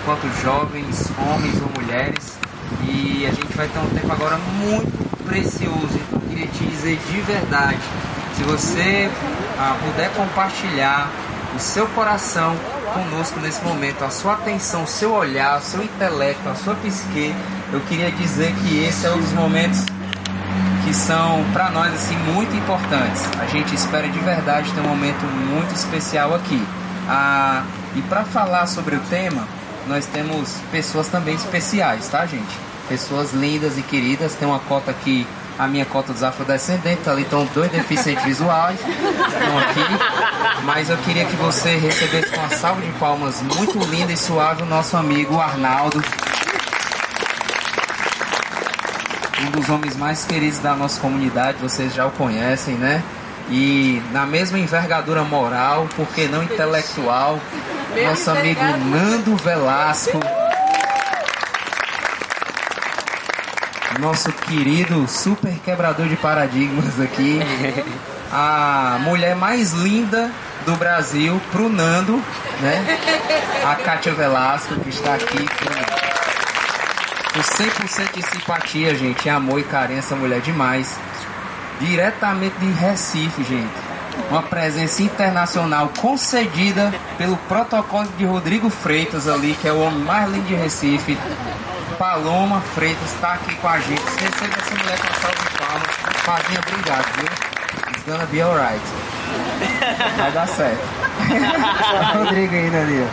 enquanto jovens, homens ou mulheres. E a gente vai ter um tempo agora muito precioso. Então, eu queria te dizer de verdade: se você ah, puder compartilhar o seu coração conosco nesse momento, a sua atenção, o seu olhar, o seu intelecto, a sua psique, eu queria dizer que esse é um dos momentos que são para nós assim muito importantes. A gente espera de verdade ter um momento muito especial aqui. Ah, e para falar sobre o tema, nós temos pessoas também especiais, tá, gente? Pessoas lindas e queridas. Tem uma cota aqui, a minha cota dos afrodescendentes. Ali estão dois deficientes visuais, estão aqui. Mas eu queria que você recebesse com uma salva de palmas muito linda e suave o nosso amigo Arnaldo. Um dos homens mais queridos da nossa comunidade, vocês já o conhecem, né? E na mesma envergadura moral, porque não intelectual, nosso amigo Nando Velasco. Nosso querido super quebrador de paradigmas aqui. A mulher mais linda do Brasil pro Nando, né? A Kátia Velasco, que está aqui com, com 100% de simpatia, gente. Amor e carinho, essa mulher demais. Diretamente de Recife, gente uma presença internacional concedida pelo protocolo de Rodrigo Freitas ali, que é o homem mais lindo de Recife. Paloma Freitas está aqui com a gente. Receba essa mulher com salve de palmas. Fazinha, obrigado, viu? It's gonna be alright. Vai dar certo. Rodrigo ainda ali,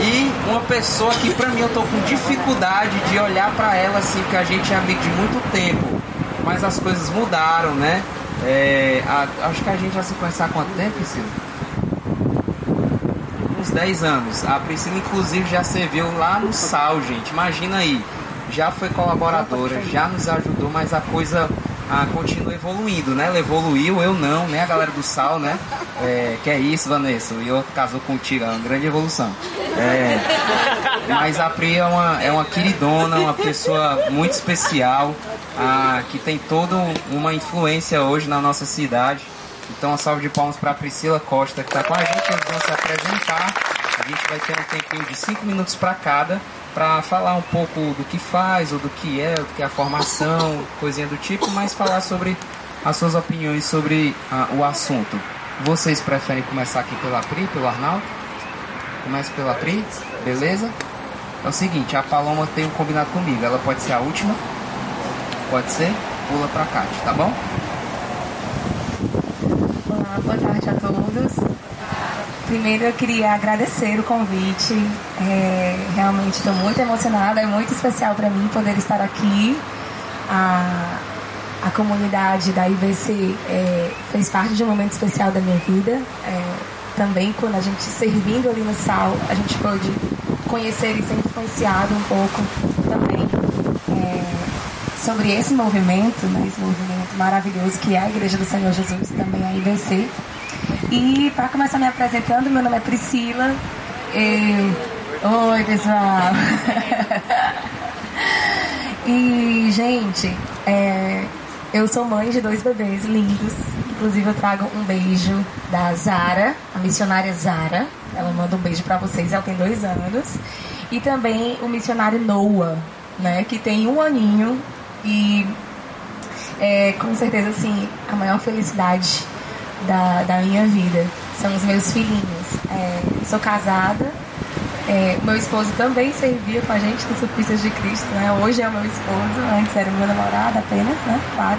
E uma pessoa que pra mim eu tô com dificuldade de olhar para ela assim, que a gente é amigo de muito tempo. Mas as coisas mudaram, né? É, a, acho que a gente já se conhece há quanto tempo, Priscila? Uns 10 anos. A Priscila, inclusive, já serviu lá no Sal, gente. Imagina aí. Já foi colaboradora, já nos ajudou, mas a coisa ah, continua evoluindo, né? Ela evoluiu, eu não, né? A galera do Sal, né? É, que é isso, Vanessa? E eu casou contigo, é uma grande evolução. É, mas a Pri é uma, é uma queridona, uma pessoa muito especial ah, que tem toda uma influência hoje na nossa cidade. Então, uma salve de palmas para a Priscila Costa, que está com a gente. Eles vão se apresentar. A gente vai ter um tempinho de 5 minutos para cada, para falar um pouco do que faz, ou do que é, do que é a formação, coisinha do tipo, mas falar sobre as suas opiniões sobre ah, o assunto. Vocês preferem começar aqui pela Pri, pelo Arnaldo? Começa pela Pri, beleza? É o seguinte, a Paloma tem um combinado comigo, ela pode ser a última Pode ser? Pula pra cá, tá bom? Olá, boa tarde a todos. Primeiro eu queria agradecer o convite. É, realmente estou muito emocionada, é muito especial para mim poder estar aqui. A, a comunidade da IVC é, fez parte de um momento especial da minha vida. É, também quando a gente servindo ali no sal, a gente pôde conhecer e ser influenciado um pouco também. É, sobre esse movimento, né, esse movimento maravilhoso que é a Igreja do Senhor Jesus, também a IBC. E para começar me apresentando, meu nome é Priscila. E... Oi, pessoal! e, gente, é... eu sou mãe de dois bebês lindos. Inclusive, eu trago um beijo da Zara, a missionária Zara. Ela manda um beijo para vocês, ela tem dois anos. E também o missionário Noah, né, que tem um aninho e é, com certeza, assim, a maior felicidade da, da minha vida são os meus filhinhos. É, sou casada, é, meu esposo também servia com a gente no Surfistas de Cristo, né? Hoje é o meu esposo, antes era o meu namorado apenas, né? Claro.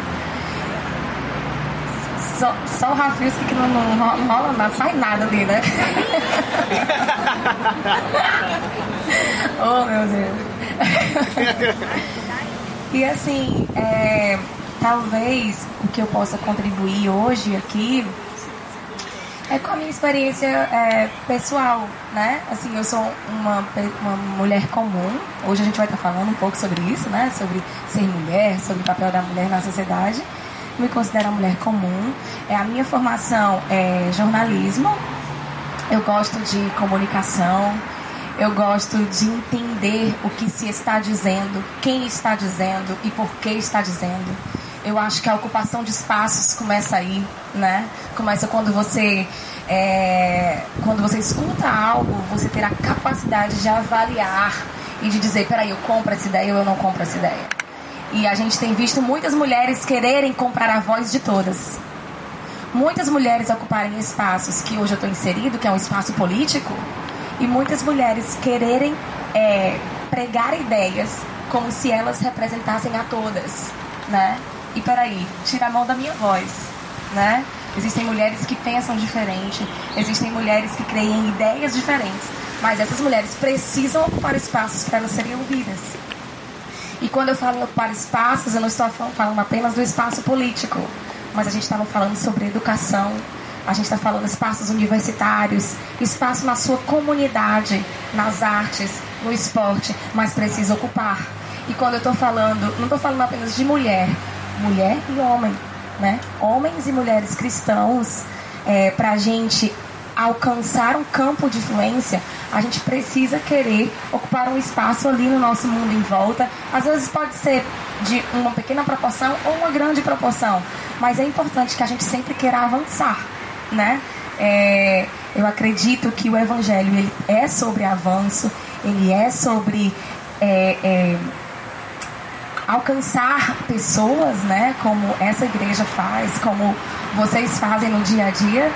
Só, só o Rafilski que não, não, não rola nada, sai nada ali, né? oh, meu Deus. E assim, é, talvez o que eu possa contribuir hoje aqui é com a minha experiência é, pessoal, né? Assim, eu sou uma, uma mulher comum. Hoje a gente vai estar falando um pouco sobre isso, né? Sobre ser mulher, sobre o papel da mulher na sociedade. Me considero uma mulher comum. É, a minha formação é jornalismo. Eu gosto de comunicação, eu gosto de entender o que se está dizendo, quem está dizendo e por que está dizendo. Eu acho que a ocupação de espaços começa aí, né? Começa quando você é, quando você escuta algo, você ter a capacidade de avaliar e de dizer, peraí, eu compro essa ideia ou eu não compro essa ideia. E a gente tem visto muitas mulheres quererem comprar a voz de todas. Muitas mulheres ocuparem espaços que hoje eu estou inserido, que é um espaço político, e muitas mulheres quererem é, pregar ideias como se elas representassem a todas, né? E peraí, tira a mão da minha voz, né? Existem mulheres que pensam diferente, existem mulheres que creem em ideias diferentes, mas essas mulheres precisam ocupar espaços para elas serem ouvidas. E quando eu falo em ocupar espaços, eu não estou falando apenas do espaço político, mas a gente estava falando sobre educação, a gente está falando espaços universitários, espaço na sua comunidade, nas artes, no esporte, mas precisa ocupar. E quando eu estou falando, não estou falando apenas de mulher, mulher e homem, né? Homens e mulheres cristãos, é, para a gente alcançar um campo de influência, a gente precisa querer ocupar um espaço ali no nosso mundo em volta. Às vezes pode ser de uma pequena proporção ou uma grande proporção, mas é importante que a gente sempre queira avançar, né? É, eu acredito que o Evangelho ele é sobre avanço, ele é sobre é, é, alcançar pessoas, né? Como essa igreja faz, como vocês fazem no dia a dia.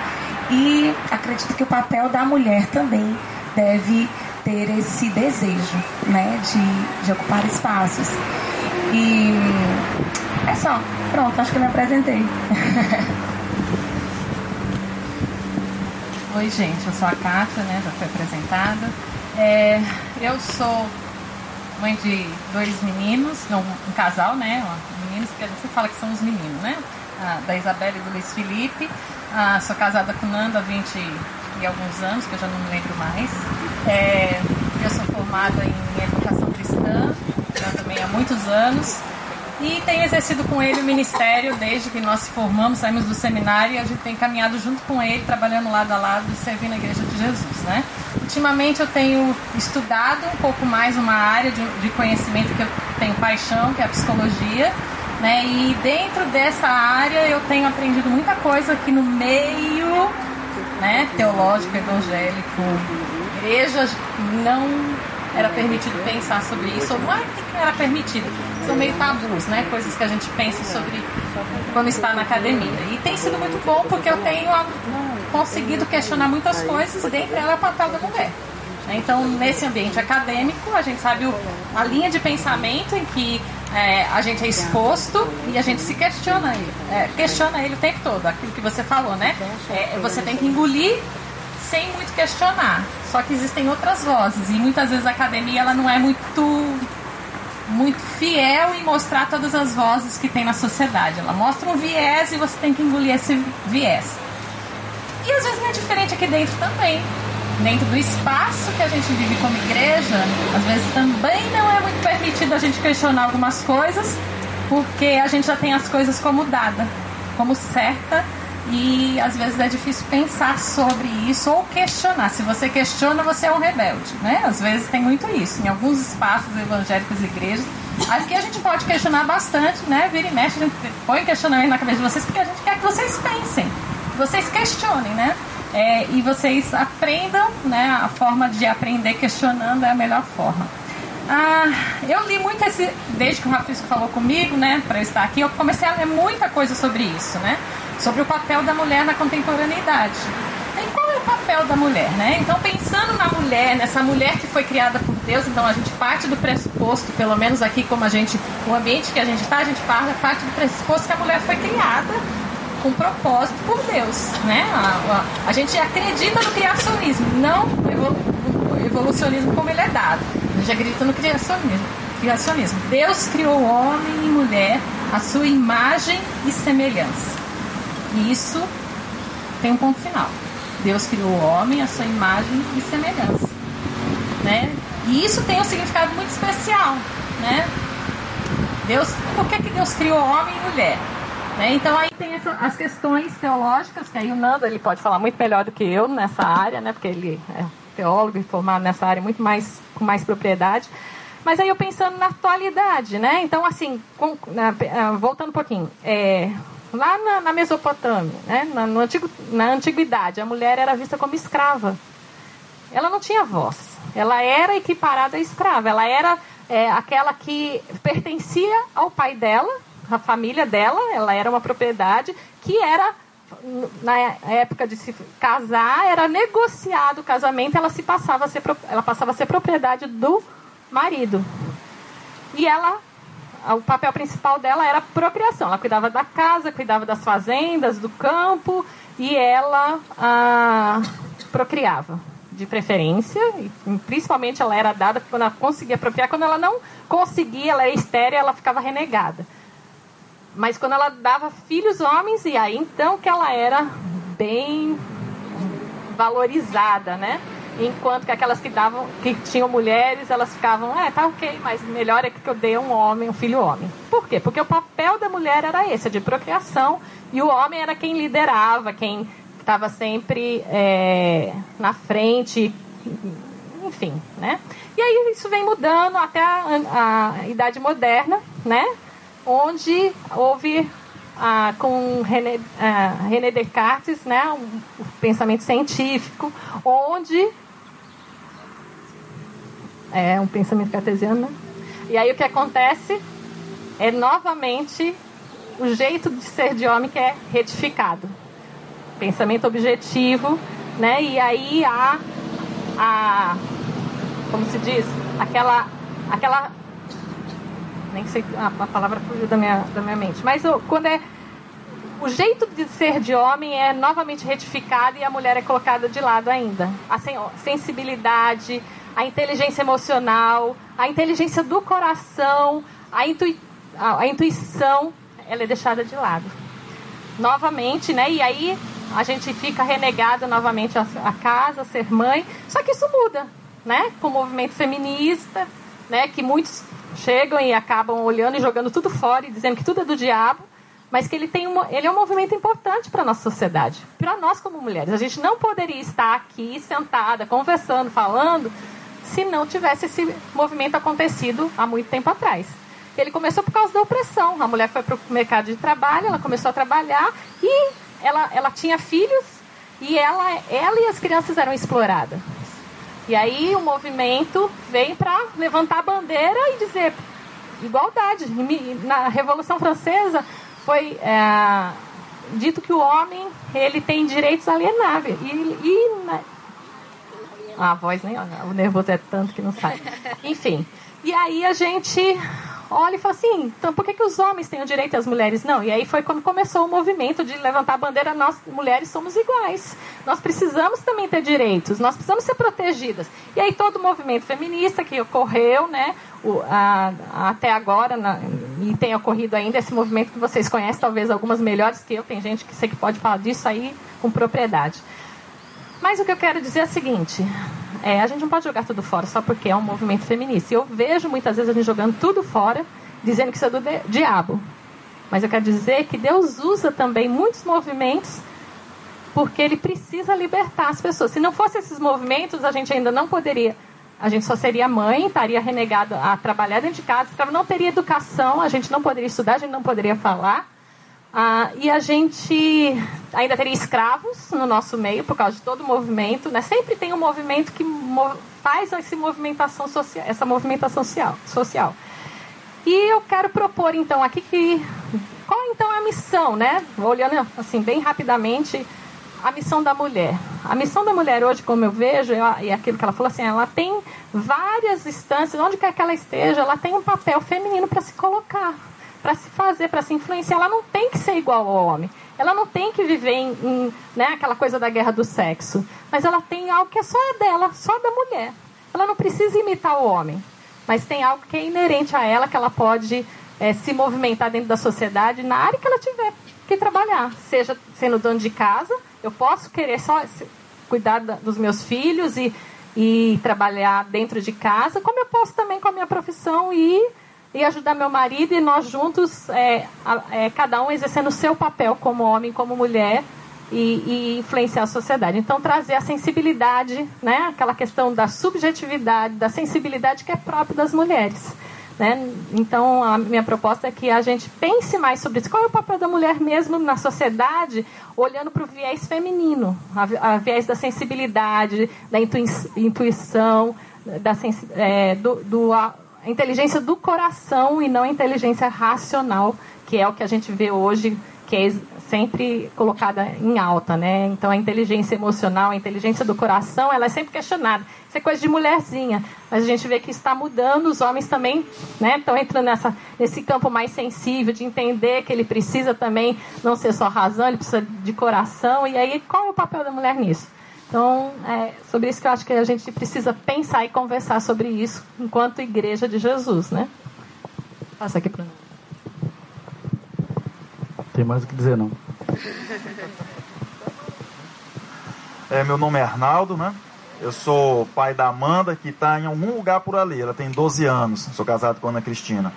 E acredito que o papel da mulher também deve ter esse desejo, né? De, de ocupar espaços. E é só. Pronto, acho que eu me apresentei. Oi, gente, eu sou a Kátia, né? Já foi apresentada. É, eu sou mãe de dois meninos, não, um casal, né? Meninos, porque a gente fala que são os meninos, né? Ah, da Isabela e do Luiz Felipe. Ah, sou casada com Nando há 20 e alguns anos, que eu já não me lembro mais. É, eu sou formada em educação cristã, já também há muitos anos. E tenho exercido com ele o ministério desde que nós se formamos, saímos do seminário e a gente tem caminhado junto com ele, trabalhando lado a lado e servindo a Igreja de Jesus, né? Ultimamente eu tenho estudado um pouco mais uma área de, de conhecimento que eu tenho paixão, que é a psicologia, né? E dentro dessa área eu tenho aprendido muita coisa aqui no meio, né, teológico, evangélico, igreja não era permitido pensar sobre isso, ou não é que era permitido, são meio tabus, né? Coisas que a gente pensa sobre quando está na academia. E tem sido muito bom porque eu tenho conseguido questionar muitas coisas, dentre elas o papel da mulher. Então, nesse ambiente acadêmico, a gente sabe o, a linha de pensamento em que é, a gente é exposto e a gente se questiona ele. É, questiona ele o tempo todo, aquilo que você falou, né? É, você tem que engolir sem muito questionar. Só que existem outras vozes e muitas vezes a academia ela não é muito muito fiel em mostrar todas as vozes que tem na sociedade. Ela mostra um viés e você tem que engolir esse viés. E às vezes não é diferente aqui dentro também. Dentro do espaço que a gente vive como igreja, às vezes também não é muito permitido a gente questionar algumas coisas, porque a gente já tem as coisas como dada, como certa e às vezes é difícil pensar sobre isso ou questionar. Se você questiona, você é um rebelde, né? Às vezes tem muito isso. Em alguns espaços evangélicos e igrejas, aqui a gente pode questionar bastante, né? Vira e mexe, a gente põe questionamento na cabeça de vocês porque a gente quer que vocês pensem, que vocês questionem, né? É, e vocês aprendam, né? A forma de aprender questionando é a melhor forma. Ah, eu li muito esse, desde que o Rafisco falou comigo, né, para estar aqui, eu comecei a ler muita coisa sobre isso, né? sobre o papel da mulher na contemporaneidade. E qual é o papel da mulher, né? Então, pensando na mulher, nessa mulher que foi criada por Deus, então a gente parte do pressuposto, pelo menos aqui como a gente, o ambiente que a gente está, a gente parte do pressuposto que a mulher foi criada com propósito por Deus, né? A, a, a gente acredita no criacionismo, não no evolucionismo como ele é dado. A gente acredita no criacionismo. criacionismo. Deus criou homem e mulher à sua imagem e semelhança. E isso tem um ponto final. Deus criou o homem à sua imagem e semelhança. Né? E isso tem um significado muito especial. Né? Deus, por que, que Deus criou homem e mulher? Né? Então aí tem as questões teológicas, que aí o Nando ele pode falar muito melhor do que eu nessa área, né? porque ele é teólogo e formado nessa área muito mais com mais propriedade. Mas aí eu pensando na atualidade, né? Então, assim, com, na, ah, voltando um pouquinho, é, lá na, na Mesopotâmia, né? Na, antigo, na antiguidade, a mulher era vista como escrava. Ela não tinha voz. Ela era equiparada à escrava. Ela era é, aquela que pertencia ao pai dela, à família dela. Ela era uma propriedade que era na época de se casar, era negociado o casamento, ela se passava a ser, ela passava a ser propriedade do marido. E ela, o papel principal dela era procriação. Ela cuidava da casa, cuidava das fazendas, do campo e ela ah, procriava, de preferência. E, principalmente ela era dada quando ela conseguia procriar. Quando ela não conseguia, ela era estéreo, ela ficava renegada. Mas quando ela dava filhos homens, e aí então que ela era bem valorizada, né? enquanto que aquelas que davam, que tinham mulheres, elas ficavam, é, tá ok, mas melhor é que eu dê um homem, um filho homem. Por quê? Porque o papel da mulher era esse, de procriação, e o homem era quem liderava, quem estava sempre é, na frente, enfim, né? E aí isso vem mudando até a, a Idade Moderna, né? Onde houve ah, com René, ah, René Descartes, né, um, um, pensamento científico, onde é um pensamento cartesiano. Né? E aí o que acontece é novamente o jeito de ser de homem que é retificado. Pensamento objetivo, né? E aí há a como se diz, aquela aquela nem sei a, a palavra fugiu da minha da minha mente, mas o, quando é o jeito de ser de homem é novamente retificado e a mulher é colocada de lado ainda. A sensibilidade, a inteligência emocional, a inteligência do coração, a, a, intuição, ela é deixada de lado. Novamente, né? E aí a gente fica renegada novamente a, a casa, a ser mãe. Só que isso muda, né? Com o movimento feminista, né? Que muitos chegam e acabam olhando e jogando tudo fora e dizendo que tudo é do diabo mas que ele, tem um, ele é um movimento importante para a nossa sociedade, para nós como mulheres. A gente não poderia estar aqui sentada, conversando, falando, se não tivesse esse movimento acontecido há muito tempo atrás. Ele começou por causa da opressão. A mulher foi para o mercado de trabalho, ela começou a trabalhar e ela, ela tinha filhos e ela, ela e as crianças eram exploradas. E aí o movimento veio para levantar a bandeira e dizer igualdade. Na Revolução Francesa foi é, dito que o homem ele tem direitos alienáveis. E, e na, a voz nem. O nervoso é tanto que não sai. Enfim. E aí a gente olha e fala assim: então por que, que os homens têm o direito e as mulheres não? E aí foi quando começou o movimento de levantar a bandeira: nós mulheres somos iguais. Nós precisamos também ter direitos, nós precisamos ser protegidas. E aí todo o movimento feminista que ocorreu, né? O, a, até agora, na, e tem ocorrido ainda esse movimento que vocês conhecem, talvez algumas melhores que eu, tem gente que sei que pode falar disso aí com propriedade. Mas o que eu quero dizer é o seguinte: é, a gente não pode jogar tudo fora só porque é um movimento feminista. Eu vejo muitas vezes a gente jogando tudo fora, dizendo que isso é do diabo. Mas eu quero dizer que Deus usa também muitos movimentos porque Ele precisa libertar as pessoas. Se não fossem esses movimentos, a gente ainda não poderia. A gente só seria mãe, estaria renegado a trabalhar dentro de casa, não teria educação, a gente não poderia estudar, a gente não poderia falar. Ah, e a gente ainda teria escravos no nosso meio por causa de todo o movimento. Né? Sempre tem um movimento que faz essa movimentação social. Essa movimentação social, social. E eu quero propor então aqui que qual então é a missão, né? Olhando assim bem rapidamente a missão da mulher. A missão da mulher hoje, como eu vejo, e aquilo que ela falou assim, ela tem várias instâncias, onde quer que ela esteja, ela tem um papel feminino para se colocar para se fazer, para se influenciar. Ela não tem que ser igual ao homem. Ela não tem que viver em, em né, aquela coisa da guerra do sexo. Mas ela tem algo que é só dela, só da mulher. Ela não precisa imitar o homem. Mas tem algo que é inerente a ela, que ela pode é, se movimentar dentro da sociedade na área que ela tiver que trabalhar. Seja sendo dono de casa, eu posso querer só cuidar da, dos meus filhos e, e trabalhar dentro de casa, como eu posso também com a minha profissão ir e ajudar meu marido e nós juntos, é, é, cada um exercendo o seu papel como homem, como mulher, e, e, influenciar a sociedade. Então, trazer a sensibilidade, né? aquela questão da subjetividade, da sensibilidade que é própria das mulheres. Né? Então, a minha proposta é que a gente pense mais sobre isso. Qual é o papel da mulher mesmo na sociedade, olhando para o viés feminino, a, a, viés da sensibilidade, da intuição, da é, do, do a inteligência do coração e não a inteligência racional, que é o que a gente vê hoje que é sempre colocada em alta, né? Então a inteligência emocional, a inteligência do coração, ela é sempre questionada. Isso é coisa de mulherzinha, mas a gente vê que está mudando. Os homens também, né? Estão entrando nessa nesse campo mais sensível de entender que ele precisa também não ser só razão, ele precisa de coração. E aí qual é o papel da mulher nisso? Então, é sobre isso que eu acho que a gente precisa pensar e conversar sobre isso enquanto igreja de Jesus, né? Passa aqui para. Tem mais o que dizer, não. É, meu nome é Arnaldo, né? Eu sou pai da Amanda, que está em algum lugar por ali. Ela tem 12 anos. Sou casado com a Ana Cristina.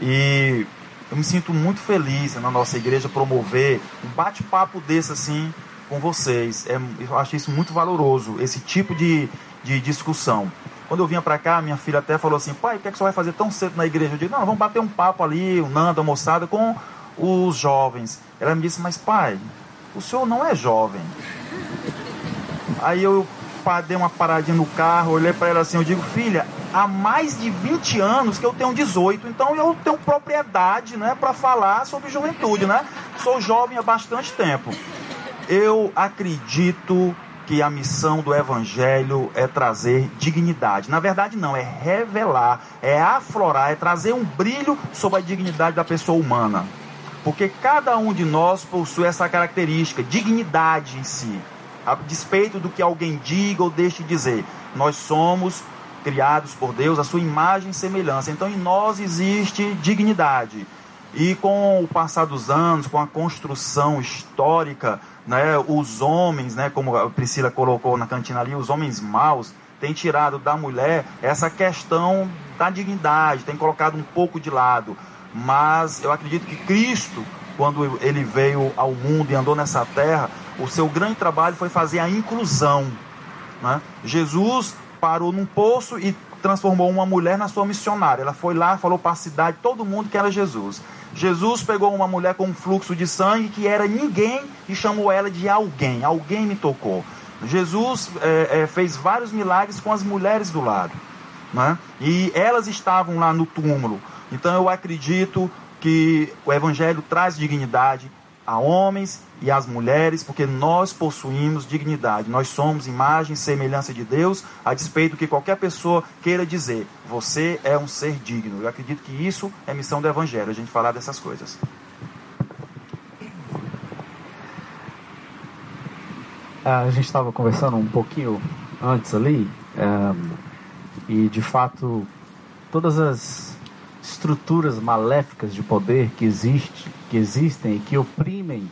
E eu me sinto muito feliz na nossa igreja promover um bate-papo desse assim com vocês. É, eu acho isso muito valoroso, esse tipo de, de discussão. Quando eu vinha para cá, minha filha até falou assim: pai, o que, é que você vai fazer tão cedo na igreja? Eu digo: não, vamos bater um papo ali, o Nando, a moçada, com os jovens. Ela me disse, mas pai, o senhor não é jovem. Aí eu dei uma paradinha no carro, olhei para ela assim, eu digo, filha, há mais de 20 anos que eu tenho 18, então eu tenho propriedade, né, para falar sobre juventude, né? Sou jovem há bastante tempo. Eu acredito que a missão do evangelho é trazer dignidade. Na verdade, não, é revelar, é aflorar, é trazer um brilho sobre a dignidade da pessoa humana. Porque cada um de nós possui essa característica, dignidade em si. A despeito do que alguém diga ou deixe dizer, nós somos criados por Deus, a sua imagem e semelhança. Então em nós existe dignidade. E com o passar dos anos, com a construção histórica, né, os homens, né, como a Priscila colocou na cantina ali, os homens maus, têm tirado da mulher essa questão da dignidade, têm colocado um pouco de lado mas eu acredito que Cristo, quando ele veio ao mundo e andou nessa terra, o seu grande trabalho foi fazer a inclusão. Né? Jesus parou num poço e transformou uma mulher na sua missionária. Ela foi lá, falou para a cidade, todo mundo que era Jesus. Jesus pegou uma mulher com um fluxo de sangue que era ninguém e chamou ela de alguém. Alguém me tocou. Jesus é, é, fez vários milagres com as mulheres do lado. Né? E elas estavam lá no túmulo. Então eu acredito que o Evangelho traz dignidade a homens e às mulheres, porque nós possuímos dignidade. Nós somos imagem e semelhança de Deus, a despeito do que qualquer pessoa queira dizer. Você é um ser digno. Eu acredito que isso é missão do Evangelho, a gente falar dessas coisas. Ah, a gente estava conversando um pouquinho antes ali, um, eh, e de fato, todas as estruturas maléficas de poder que, existe, que existem e que oprimem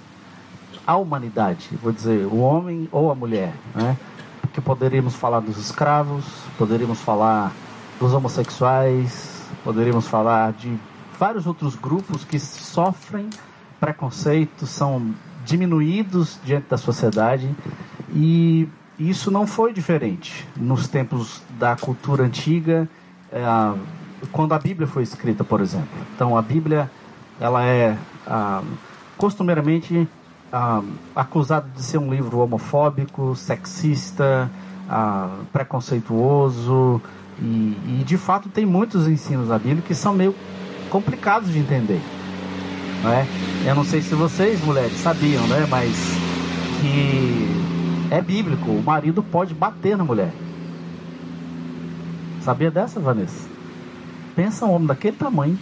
a humanidade, vou dizer, o homem ou a mulher, né? Porque poderíamos falar dos escravos, poderíamos falar dos homossexuais, poderíamos falar de vários outros grupos que sofrem preconceito, são diminuídos diante da sociedade e isso não foi diferente nos tempos da cultura antiga. É, quando a Bíblia foi escrita, por exemplo. Então, a Bíblia, ela é ah, costumeiramente ah, acusada de ser um livro homofóbico, sexista, ah, preconceituoso e, e, de fato, tem muitos ensinos da Bíblia que são meio complicados de entender. Não é? Eu não sei se vocês, mulheres, sabiam, né? Mas que é bíblico, o marido pode bater na mulher. Sabia dessa, Vanessa? Pensa um homem daquele tamanho.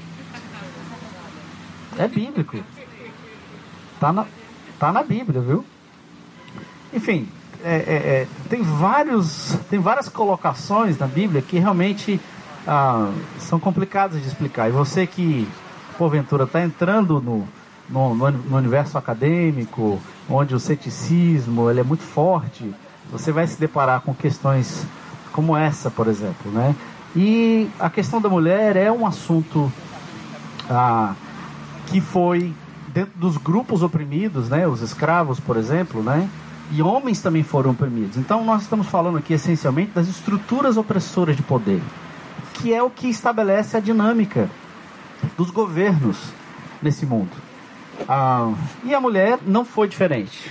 É bíblico. Tá na, tá na Bíblia, viu? Enfim, é, é, é, tem, vários, tem várias colocações na Bíblia que realmente ah, são complicadas de explicar. E você que, porventura, está entrando no, no, no, universo acadêmico, onde o ceticismo ele é muito forte, você vai se deparar com questões como essa, por exemplo, né? E a questão da mulher é um assunto ah, que foi dentro dos grupos oprimidos, né, os escravos, por exemplo, né, e homens também foram oprimidos. Então nós estamos falando aqui essencialmente das estruturas opressoras de poder, que é o que estabelece a dinâmica dos governos nesse mundo. Ah, e a mulher não foi diferente.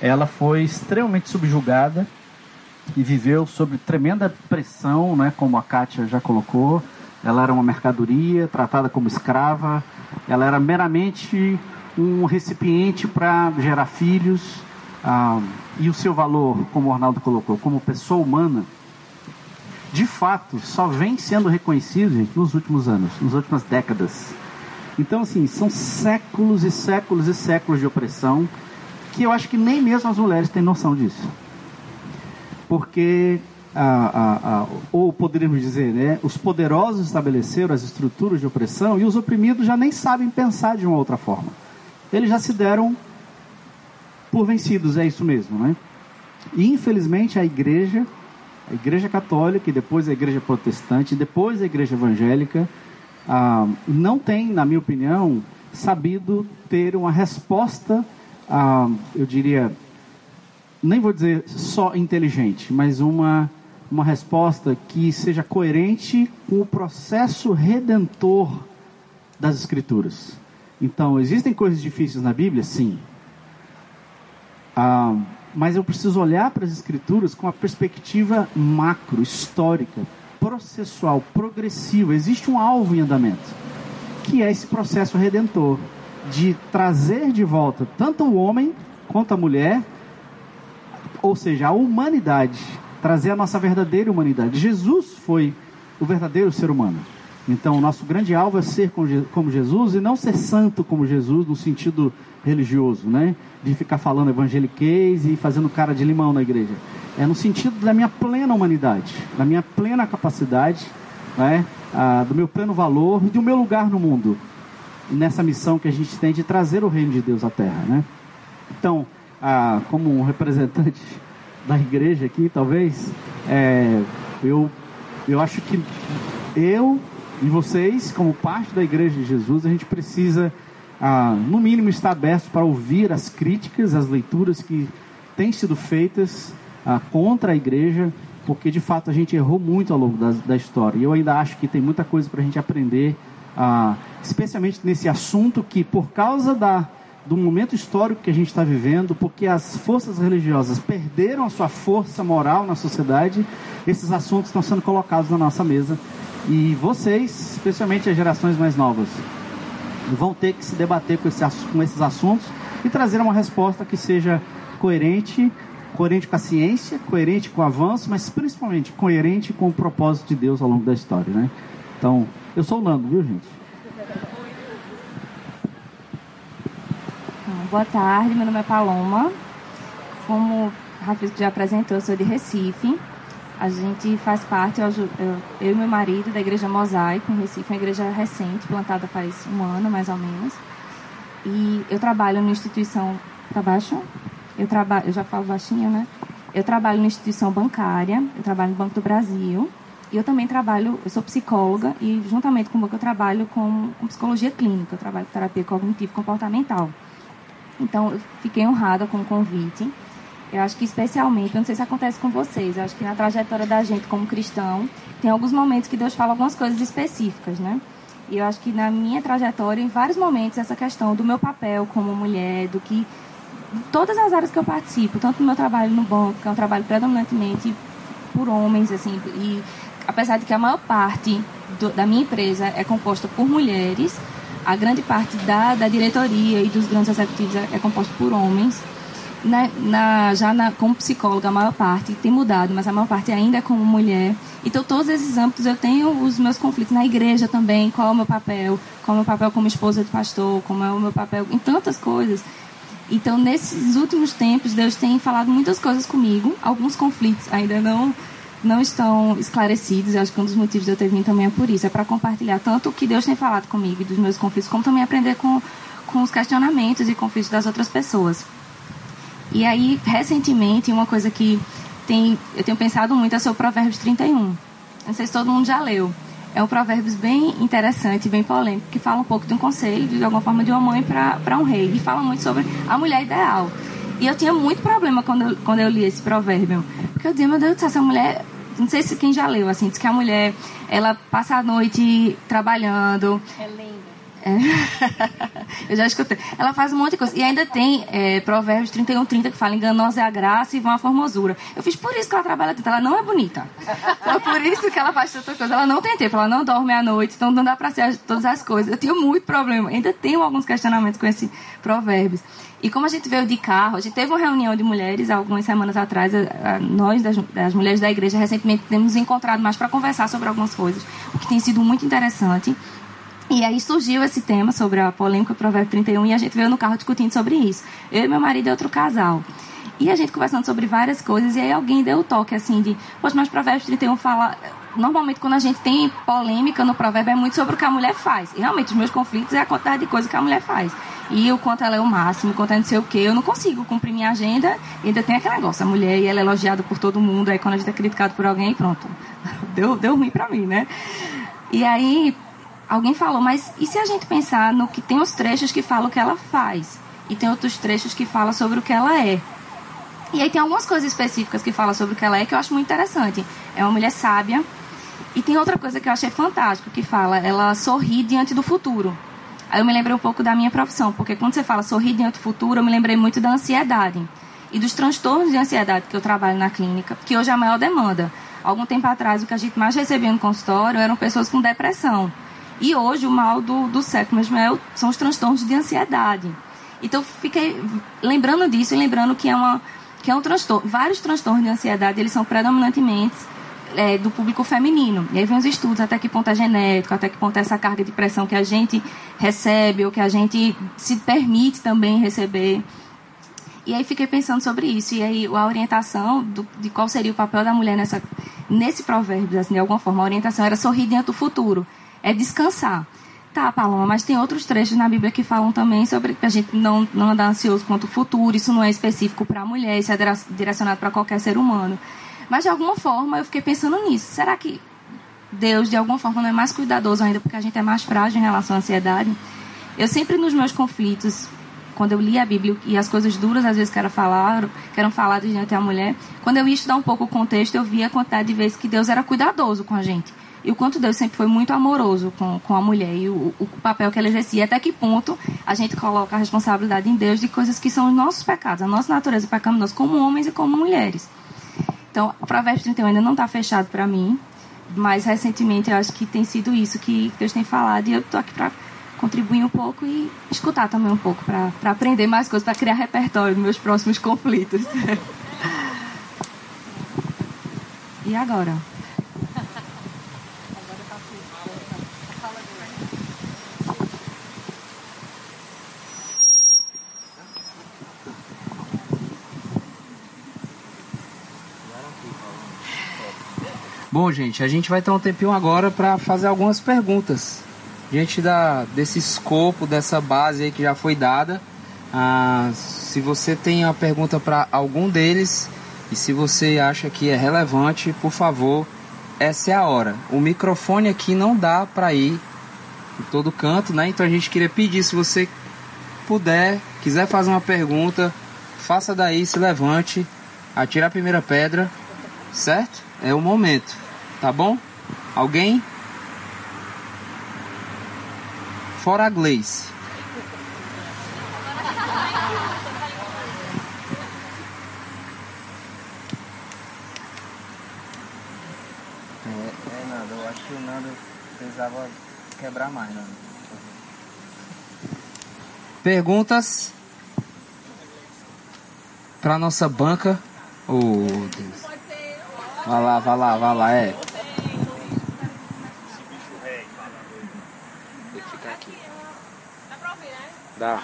Ela foi extremamente subjugada e viveu sob tremenda pressão, né, como a Kátia já colocou. Ela era uma mercadoria, tratada como escrava. Ela era meramente um recipiente para gerar filhos. Ah, e o seu valor, como o Arnaldo colocou, como pessoa humana, de fato, só vem sendo reconhecido gente, nos últimos anos, nas últimas décadas. Então, assim, são séculos e séculos e séculos de opressão que eu acho que nem mesmo as mulheres têm noção disso. Porque, ah, ah, ah, ou poderíamos dizer, né, os poderosos estabeleceram as estruturas de opressão e os oprimidos já nem sabem pensar de uma outra forma. Eles já se deram por vencidos, é isso mesmo, né? E infelizmente a igreja, a igreja católica e depois a igreja protestante, e depois a igreja evangélica, ah, não tem, na minha opinião, sabido ter uma resposta, ah, eu diria, nem vou dizer só inteligente, mas uma, uma resposta que seja coerente com o processo redentor das Escrituras. Então, existem coisas difíceis na Bíblia? Sim. Ah, mas eu preciso olhar para as Escrituras com a perspectiva macro, histórica, processual, progressiva. Existe um alvo em andamento, que é esse processo redentor de trazer de volta tanto o homem quanto a mulher, ou seja, a humanidade, trazer a nossa verdadeira humanidade. Jesus foi o verdadeiro ser humano. Então, o nosso grande alvo é ser como Jesus e não ser santo como Jesus no sentido religioso, né? De ficar falando evangeliquez e fazendo cara de limão na igreja. É no sentido da minha plena humanidade, da minha plena capacidade, né? Ah, do meu pleno valor e do meu lugar no mundo. Nessa missão que a gente tem de trazer o reino de Deus à terra, né? Então, ah, como um representante da igreja aqui, talvez, é, eu, eu acho que eu e vocês, como parte da igreja de Jesus, a gente precisa ah, no mínimo, estar aberto para ouvir as críticas, as leituras que têm sido feitas ah, contra a igreja, porque de fato a gente errou muito ao longo da, da história. E eu ainda acho que tem muita coisa para a gente aprender, ah, especialmente nesse assunto que, por causa da, do momento histórico que a gente está vivendo, porque as forças religiosas perderam a sua força moral na sociedade, esses assuntos estão sendo colocados na nossa mesa. E vocês, especialmente as gerações mais novas, vão ter que se debater com, esse, com esses assuntos e trazer uma resposta que seja coerente, coerente com a ciência, coerente com o avanço, mas principalmente coerente com o propósito de Deus ao longo da história, né? Então, eu sou o Nando, viu, gente? Boa tarde, meu nome é Paloma. Como o já apresentou, eu sou de Recife. A gente faz parte, eu, eu, eu, e meu marido, da Igreja Mosaico, em Recife, uma igreja recente, plantada faz um ano, mais ou menos. E eu trabalho numa instituição... Para baixo? Eu, trabalho, eu já falo baixinho, né? Eu trabalho numa instituição bancária, eu trabalho no Banco do Brasil. E eu também trabalho, eu sou psicóloga e juntamente com o banco eu trabalho com, com psicologia clínica, eu trabalho com terapia cognitivo comportamental. Então, eu fiquei honrada com o convite. Eu acho que especialmente, não sei se acontece com vocês, eu acho que na trajetória da gente como cristão, tem alguns momentos que Deus fala algumas coisas específicas, né? E eu acho que na minha trajetória, em vários momentos, essa questão do meu papel como mulher, do que. Todas as áreas que eu participo, tanto no meu trabalho no banco, que é um trabalho predominantemente por homens, assim, e apesar de que a maior parte do, da minha empresa é composta por mulheres, a grande parte da, da diretoria e dos grandes executivos é, é composta por homens na, na, já na, como psicóloga, a maior parte tem mudado, mas a maior parte ainda é como mulher. Então, todos esses âmbitos eu tenho os meus conflitos na igreja também. Qual é o meu papel? Qual é o meu papel como esposa de pastor? Como é o meu papel em tantas coisas. Então, nesses últimos tempos, Deus tem falado muitas coisas comigo. Alguns conflitos ainda não não estão esclarecidos. Eu acho que um dos motivos de eu ter vindo também é por isso. É para compartilhar tanto o que Deus tem falado comigo dos meus conflitos, como também aprender com, com os questionamentos e conflitos das outras pessoas. E aí, recentemente, uma coisa que tem, eu tenho pensado muito é sobre o Provérbios 31. Não sei se todo mundo já leu. é um provérbio bem interessante, bem polêmico, que fala um pouco de um conselho, de alguma forma, de uma mãe para um rei. E fala muito sobre a mulher ideal. E eu tinha muito problema quando eu, quando eu li esse provérbio. Porque eu dizia, meu Deus do céu, essa mulher. Não sei se quem já leu, assim, diz que a mulher, ela passa a noite trabalhando. É linda. É. eu já escutei. Ela faz um monte de coisa. E ainda tem é, Provérbios 31, 30 que fala enganosa é a graça e vão a formosura. Eu fiz por isso que ela trabalha tanto. Ela não é bonita. Foi por isso que ela faz tanta coisa. Ela não tem tempo, ela não dorme à noite, então não dá pra ser todas as coisas. Eu tinha muito problema. Ainda tenho alguns questionamentos com esse Provérbios. E como a gente veio de carro, a gente teve uma reunião de mulheres algumas semanas atrás. Nós, das, das mulheres da igreja, recentemente temos encontrado mais para conversar sobre algumas coisas, o que tem sido muito interessante. E aí surgiu esse tema sobre a polêmica Provérbio 31 e a gente veio no carro discutindo sobre isso. Eu e meu marido e outro casal. E a gente conversando sobre várias coisas, e aí alguém deu o toque assim de, poxa, mas Provérbios 31 fala. Normalmente, quando a gente tem polêmica no provérbio, é muito sobre o que a mulher faz. E realmente, os meus conflitos é a quantidade de coisa que a mulher faz. E o quanto ela é o máximo, o quanto é não sei o quê. Eu não consigo cumprir minha agenda. E ainda tem aquele negócio, a mulher e ela é elogiada por todo mundo. Aí quando a gente é criticado por alguém, pronto. Deu, deu ruim pra mim, né? E aí, alguém falou, mas e se a gente pensar no que tem os trechos que falam o que ela faz e tem outros trechos que falam sobre o que ela é? E aí tem algumas coisas específicas que falam sobre o que ela é que eu acho muito interessante. É uma mulher sábia. E tem outra coisa que eu achei fantástico que fala, ela sorri diante do futuro. Aí eu me lembrei um pouco da minha profissão, porque quando você fala sorrir diante do futuro, eu me lembrei muito da ansiedade e dos transtornos de ansiedade que eu trabalho na clínica, que hoje é a maior demanda. Algum tempo atrás, o que a gente mais recebia no consultório eram pessoas com depressão. E hoje o mal do, do século mesmo é, são os transtornos de ansiedade. Então fiquei lembrando disso e lembrando que é, uma, que é um transtorno. Vários transtornos de ansiedade eles são predominantemente é, do público feminino. E aí vem os estudos até que ponto é genético, até que ponto é essa carga de pressão que a gente recebe ou que a gente se permite também receber. E aí fiquei pensando sobre isso. E aí a orientação do, de qual seria o papel da mulher nessa, nesse provérbio, assim, de alguma forma, a orientação era sorrir diante do futuro é descansar. Tá, Paloma, mas tem outros trechos na Bíblia que falam também sobre que a gente não, não andar ansioso quanto o futuro. Isso não é específico para a mulher, isso é direcionado para qualquer ser humano. Mas de alguma forma eu fiquei pensando nisso. Será que Deus de alguma forma não é mais cuidadoso ainda porque a gente é mais frágil em relação à ansiedade? Eu sempre nos meus conflitos, quando eu li a Bíblia e as coisas duras às vezes que eram, falar, que eram faladas diante da mulher, quando eu ia estudar um pouco o contexto, eu via a quantidade de vezes que Deus era cuidadoso com a gente e o quanto Deus sempre foi muito amoroso com, com a mulher e o, o papel que ela exercia, até que ponto a gente coloca a responsabilidade em Deus de coisas que são os nossos pecados, a nossa natureza pecaminosa, como homens e como mulheres. Então, o Provérbio 31 ainda não está fechado para mim, mas recentemente eu acho que tem sido isso que Deus tem falado e eu estou aqui para contribuir um pouco e escutar também um pouco, para aprender mais coisas, para criar repertório nos meus próximos conflitos. e agora? Bom, gente, a gente vai ter um tempinho agora para fazer algumas perguntas. Diante da, desse escopo, dessa base aí que já foi dada, ah, se você tem uma pergunta para algum deles e se você acha que é relevante, por favor, essa é a hora. O microfone aqui não dá para ir em todo canto, né? Então a gente queria pedir, se você puder, quiser fazer uma pergunta, faça daí, se levante, atire a primeira pedra, certo? É o momento, tá bom? Alguém? Fora a Gleice. É, é nada, eu acho que o Nando precisava quebrar mais, Nando. Perguntas para nossa banca. Oh, Deus. Vai lá, vai lá, vai lá, é. Tem que ficar aqui. Dá pra ouvir, né? Dá.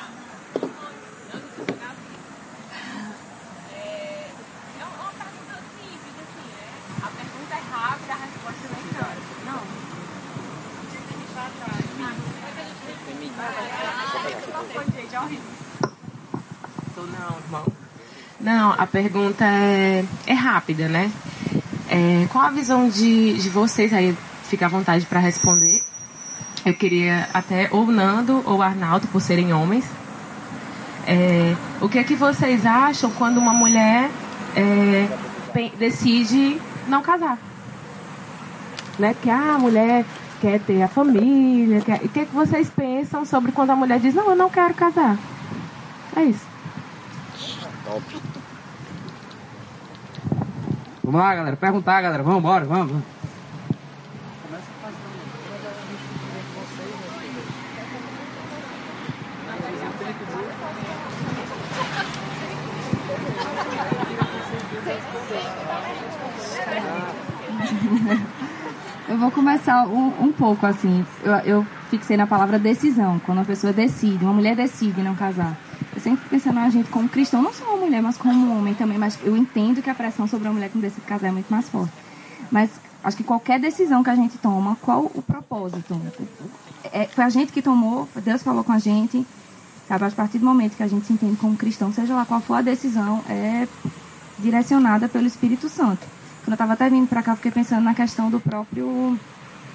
A pergunta é rápida, a resposta é lenta. Não. Não, irmão. Não, a pergunta é, é rápida, né? É, qual a visão de, de vocês aí, fique à vontade para responder. Eu queria até ou Nando ou Arnaldo, por serem homens. É, o que é que vocês acham quando uma mulher é, decide não casar? Né? Que a mulher quer ter a família. Quer... O que, é que vocês pensam sobre quando a mulher diz, não, eu não quero casar? É isso. Vamos lá, galera. Perguntar, galera. Vamos embora, vamos. vamos. Eu vou começar um, um pouco assim. Eu, eu, fixei na palavra decisão. Quando uma pessoa decide, uma mulher decide não casar. Eu sempre pensando na gente como cristão, não só uma mulher, mas como um homem também. Mas eu entendo que a pressão sobre a mulher que decide casar é muito mais forte. Mas acho que qualquer decisão que a gente toma, qual o propósito? É, foi a gente que tomou, Deus falou com a gente. Sabe, a partir do momento que a gente se entende como cristão, seja lá qual for a decisão, é direcionada pelo Espírito Santo. Quando eu estava até vindo para cá, fiquei pensando na questão do próprio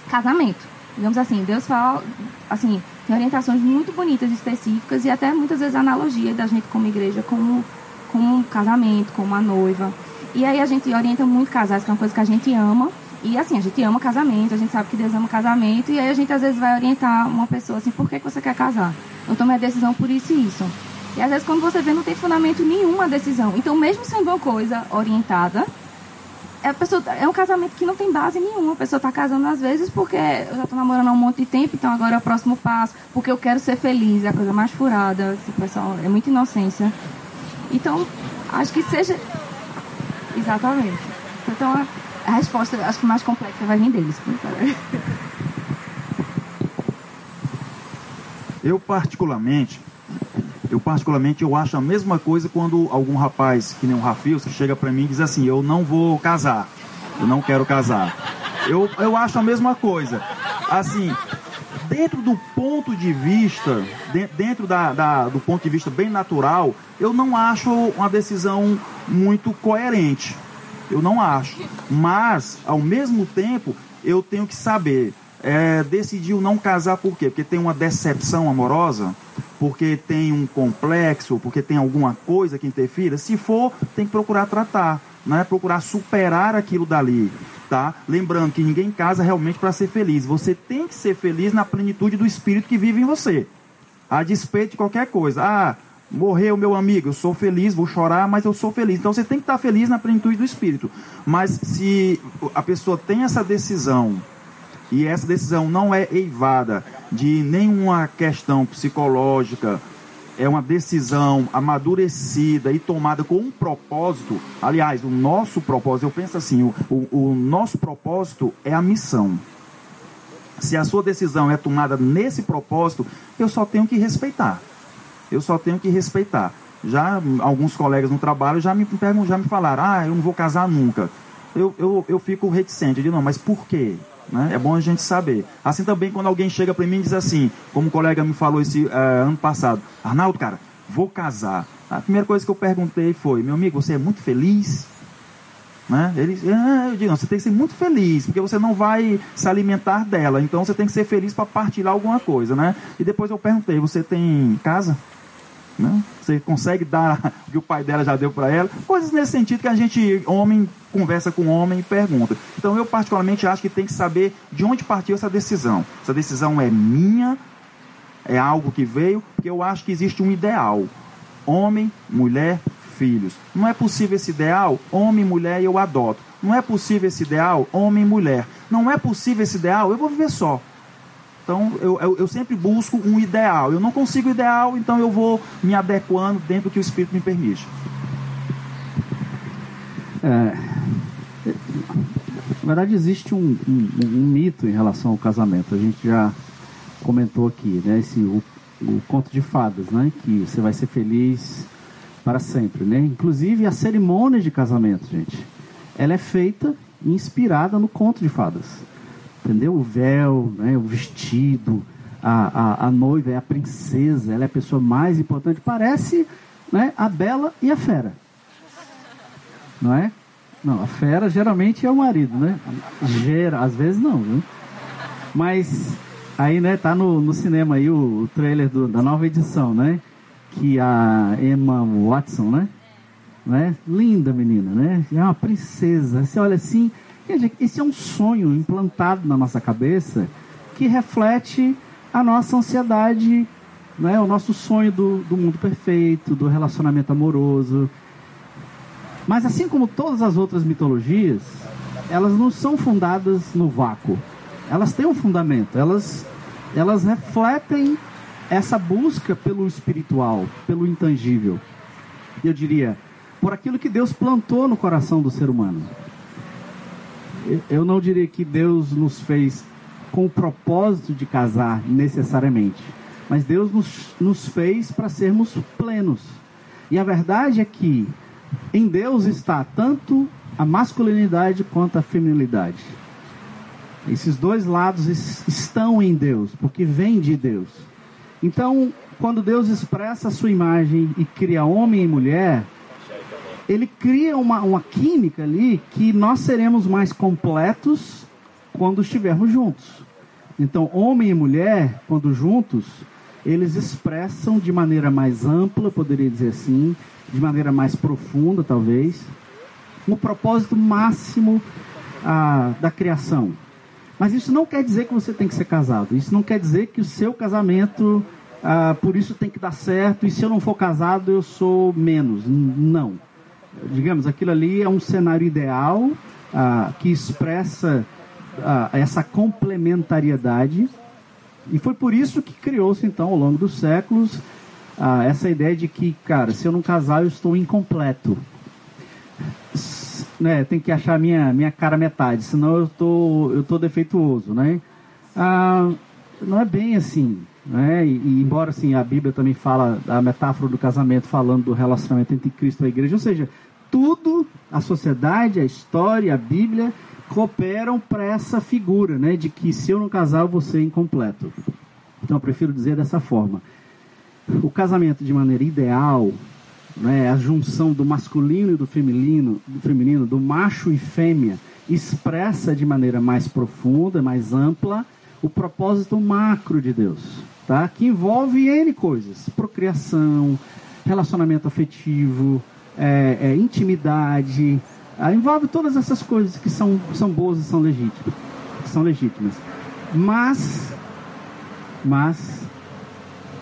casamento. Digamos assim, Deus fala, assim, tem orientações muito bonitas, específicas e até muitas vezes analogia da gente como igreja, como, como um casamento, como uma noiva. E aí a gente orienta muito casais, que é uma coisa que a gente ama. E assim, a gente ama casamento, a gente sabe que Deus ama casamento, e aí a gente às vezes vai orientar uma pessoa assim, por que, que você quer casar? Eu tomei a decisão por isso e isso. E às vezes quando você vê não tem fundamento nenhum decisão. Então mesmo sendo uma coisa orientada, a pessoa, é um casamento que não tem base nenhuma. A pessoa está casando às vezes porque eu já estou namorando há um monte de tempo, então agora é o próximo passo, porque eu quero ser feliz, é a coisa mais furada. Esse pessoal é muita inocência. Então, acho que seja. Exatamente. Então, a resposta, acho que mais complexa vai vir deles. Eu, particularmente, eu particularmente eu acho a mesma coisa quando algum rapaz, que nem um Rafios, que chega para mim e diz assim, eu não vou casar, eu não quero casar. Eu, eu acho a mesma coisa. Assim, dentro do ponto de vista, dentro da, da, do ponto de vista bem natural, eu não acho uma decisão muito coerente. Eu não acho. Mas, ao mesmo tempo, eu tenho que saber. É, decidiu não casar por quê? Porque tem uma decepção amorosa? porque tem um complexo, porque tem alguma coisa que interfira, se for, tem que procurar tratar, né? procurar superar aquilo dali. Tá? Lembrando que ninguém casa realmente para ser feliz. Você tem que ser feliz na plenitude do espírito que vive em você. A despeito de qualquer coisa. Ah, morreu meu amigo, eu sou feliz, vou chorar, mas eu sou feliz. Então você tem que estar feliz na plenitude do espírito. Mas se a pessoa tem essa decisão e essa decisão não é eivada de nenhuma questão psicológica, é uma decisão amadurecida e tomada com um propósito. Aliás, o nosso propósito, eu penso assim, o, o, o nosso propósito é a missão. Se a sua decisão é tomada nesse propósito, eu só tenho que respeitar. Eu só tenho que respeitar. Já alguns colegas no trabalho já me perguntam, já me falaram, ah, eu não vou casar nunca. Eu, eu, eu fico reticente, eu digo, não, mas por quê? Né? É bom a gente saber. Assim também quando alguém chega para mim e diz assim, como um colega me falou esse uh, ano passado, Arnaldo, cara, vou casar. A primeira coisa que eu perguntei foi, meu amigo, você é muito feliz? Né? Ele, ah, eu digo, não, você tem que ser muito feliz, porque você não vai se alimentar dela, então você tem que ser feliz para partilhar alguma coisa, né? E depois eu perguntei, você tem casa? Né? Você consegue dar o que o pai dela já deu para ela? Coisas nesse sentido que a gente, homem, conversa com homem e pergunta. Então eu particularmente acho que tem que saber de onde partiu essa decisão. Essa decisão é minha, é algo que veio, porque eu acho que existe um ideal. Homem, mulher, filhos. Não é possível esse ideal, homem, mulher, eu adoto. Não é possível esse ideal, homem, mulher. Não é possível esse ideal, eu vou viver só. Então, eu, eu, eu, sempre busco um ideal. Eu não consigo ideal, então eu vou me adequando dentro do que o Espírito me permite. É, na verdade, existe um, um, um, mito em relação ao casamento. A gente já comentou aqui, né? Esse, o, o conto de fadas, né? Que você vai ser feliz para sempre, né? Inclusive, a cerimônia de casamento, gente, ela é feita inspirada no conto de fadas entendeu? O véu, né, o vestido, a, a, a noiva é a princesa, ela é a pessoa mais importante. Parece né, a bela e a fera. Não é? Não, a fera geralmente é o marido, né? Gera, às vezes não, viu? Mas aí, né, tá no, no cinema aí o, o trailer do, da nova edição, né? Que a Emma Watson, né? né? Linda menina, né? É uma princesa. Você olha assim, esse é um sonho implantado na nossa cabeça que reflete a nossa ansiedade, né? o nosso sonho do, do mundo perfeito, do relacionamento amoroso. Mas assim como todas as outras mitologias, elas não são fundadas no vácuo. Elas têm um fundamento, elas, elas refletem essa busca pelo espiritual, pelo intangível. Eu diria, por aquilo que Deus plantou no coração do ser humano. Eu não diria que Deus nos fez com o propósito de casar necessariamente, mas Deus nos, nos fez para sermos plenos. E a verdade é que em Deus está tanto a masculinidade quanto a feminilidade. Esses dois lados estão em Deus, porque vem de Deus. Então, quando Deus expressa a sua imagem e cria homem e mulher, ele cria uma, uma química ali que nós seremos mais completos quando estivermos juntos. Então, homem e mulher, quando juntos, eles expressam de maneira mais ampla, poderia dizer assim, de maneira mais profunda, talvez, o propósito máximo ah, da criação. Mas isso não quer dizer que você tem que ser casado. Isso não quer dizer que o seu casamento, ah, por isso tem que dar certo. E se eu não for casado, eu sou menos. Não digamos, aquilo ali é um cenário ideal ah, que expressa ah, essa complementariedade. E foi por isso que criou-se, então, ao longo dos séculos, ah, essa ideia de que, cara, se eu não casar, eu estou incompleto. Né, tem que achar minha, minha cara metade, senão eu tô, eu tô defeituoso, né? Não é bem assim. Né? E, e, embora assim, a Bíblia também fala a metáfora do casamento falando do relacionamento entre Cristo e a igreja, ou seja, tudo, a sociedade, a história, a Bíblia cooperam para essa figura, né, de que se eu não casar eu vou ser incompleto. Então eu prefiro dizer dessa forma. O casamento de maneira ideal, né, a junção do masculino e do feminino, do feminino, do macho e fêmea, expressa de maneira mais profunda, mais ampla, o propósito macro de Deus tá? que envolve N coisas: procriação, relacionamento afetivo, é, é, intimidade, é, envolve todas essas coisas que são, são boas e são legítimas. São legítimas. Mas, mas,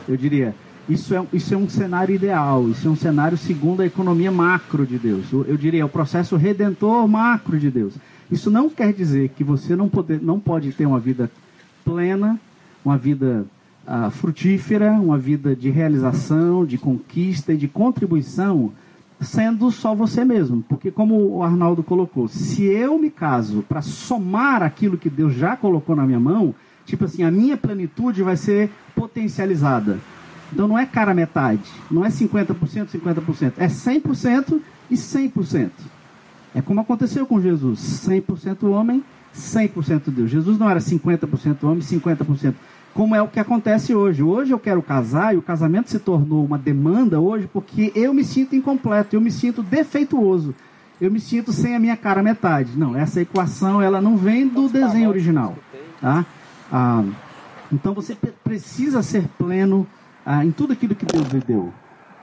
eu diria, isso é, isso é um cenário ideal, isso é um cenário segundo a economia macro de Deus. Eu, eu diria, o processo redentor macro de Deus. Isso não quer dizer que você não, poder, não pode ter uma vida plena, uma vida uh, frutífera, uma vida de realização, de conquista e de contribuição, sendo só você mesmo. Porque, como o Arnaldo colocou, se eu me caso para somar aquilo que Deus já colocou na minha mão, tipo assim, a minha plenitude vai ser potencializada. Então não é cara metade, não é 50%, 50%, é 100% e 100%. É como aconteceu com Jesus, 100% homem, 100% Deus. Jesus não era 50% homem, 50% como é o que acontece hoje. Hoje eu quero casar e o casamento se tornou uma demanda hoje porque eu me sinto incompleto, eu me sinto defeituoso, eu me sinto sem a minha cara metade. Não, essa equação ela não vem do desenho original, tá? Ah, então você precisa ser pleno ah, em tudo aquilo que Deus lhe deu,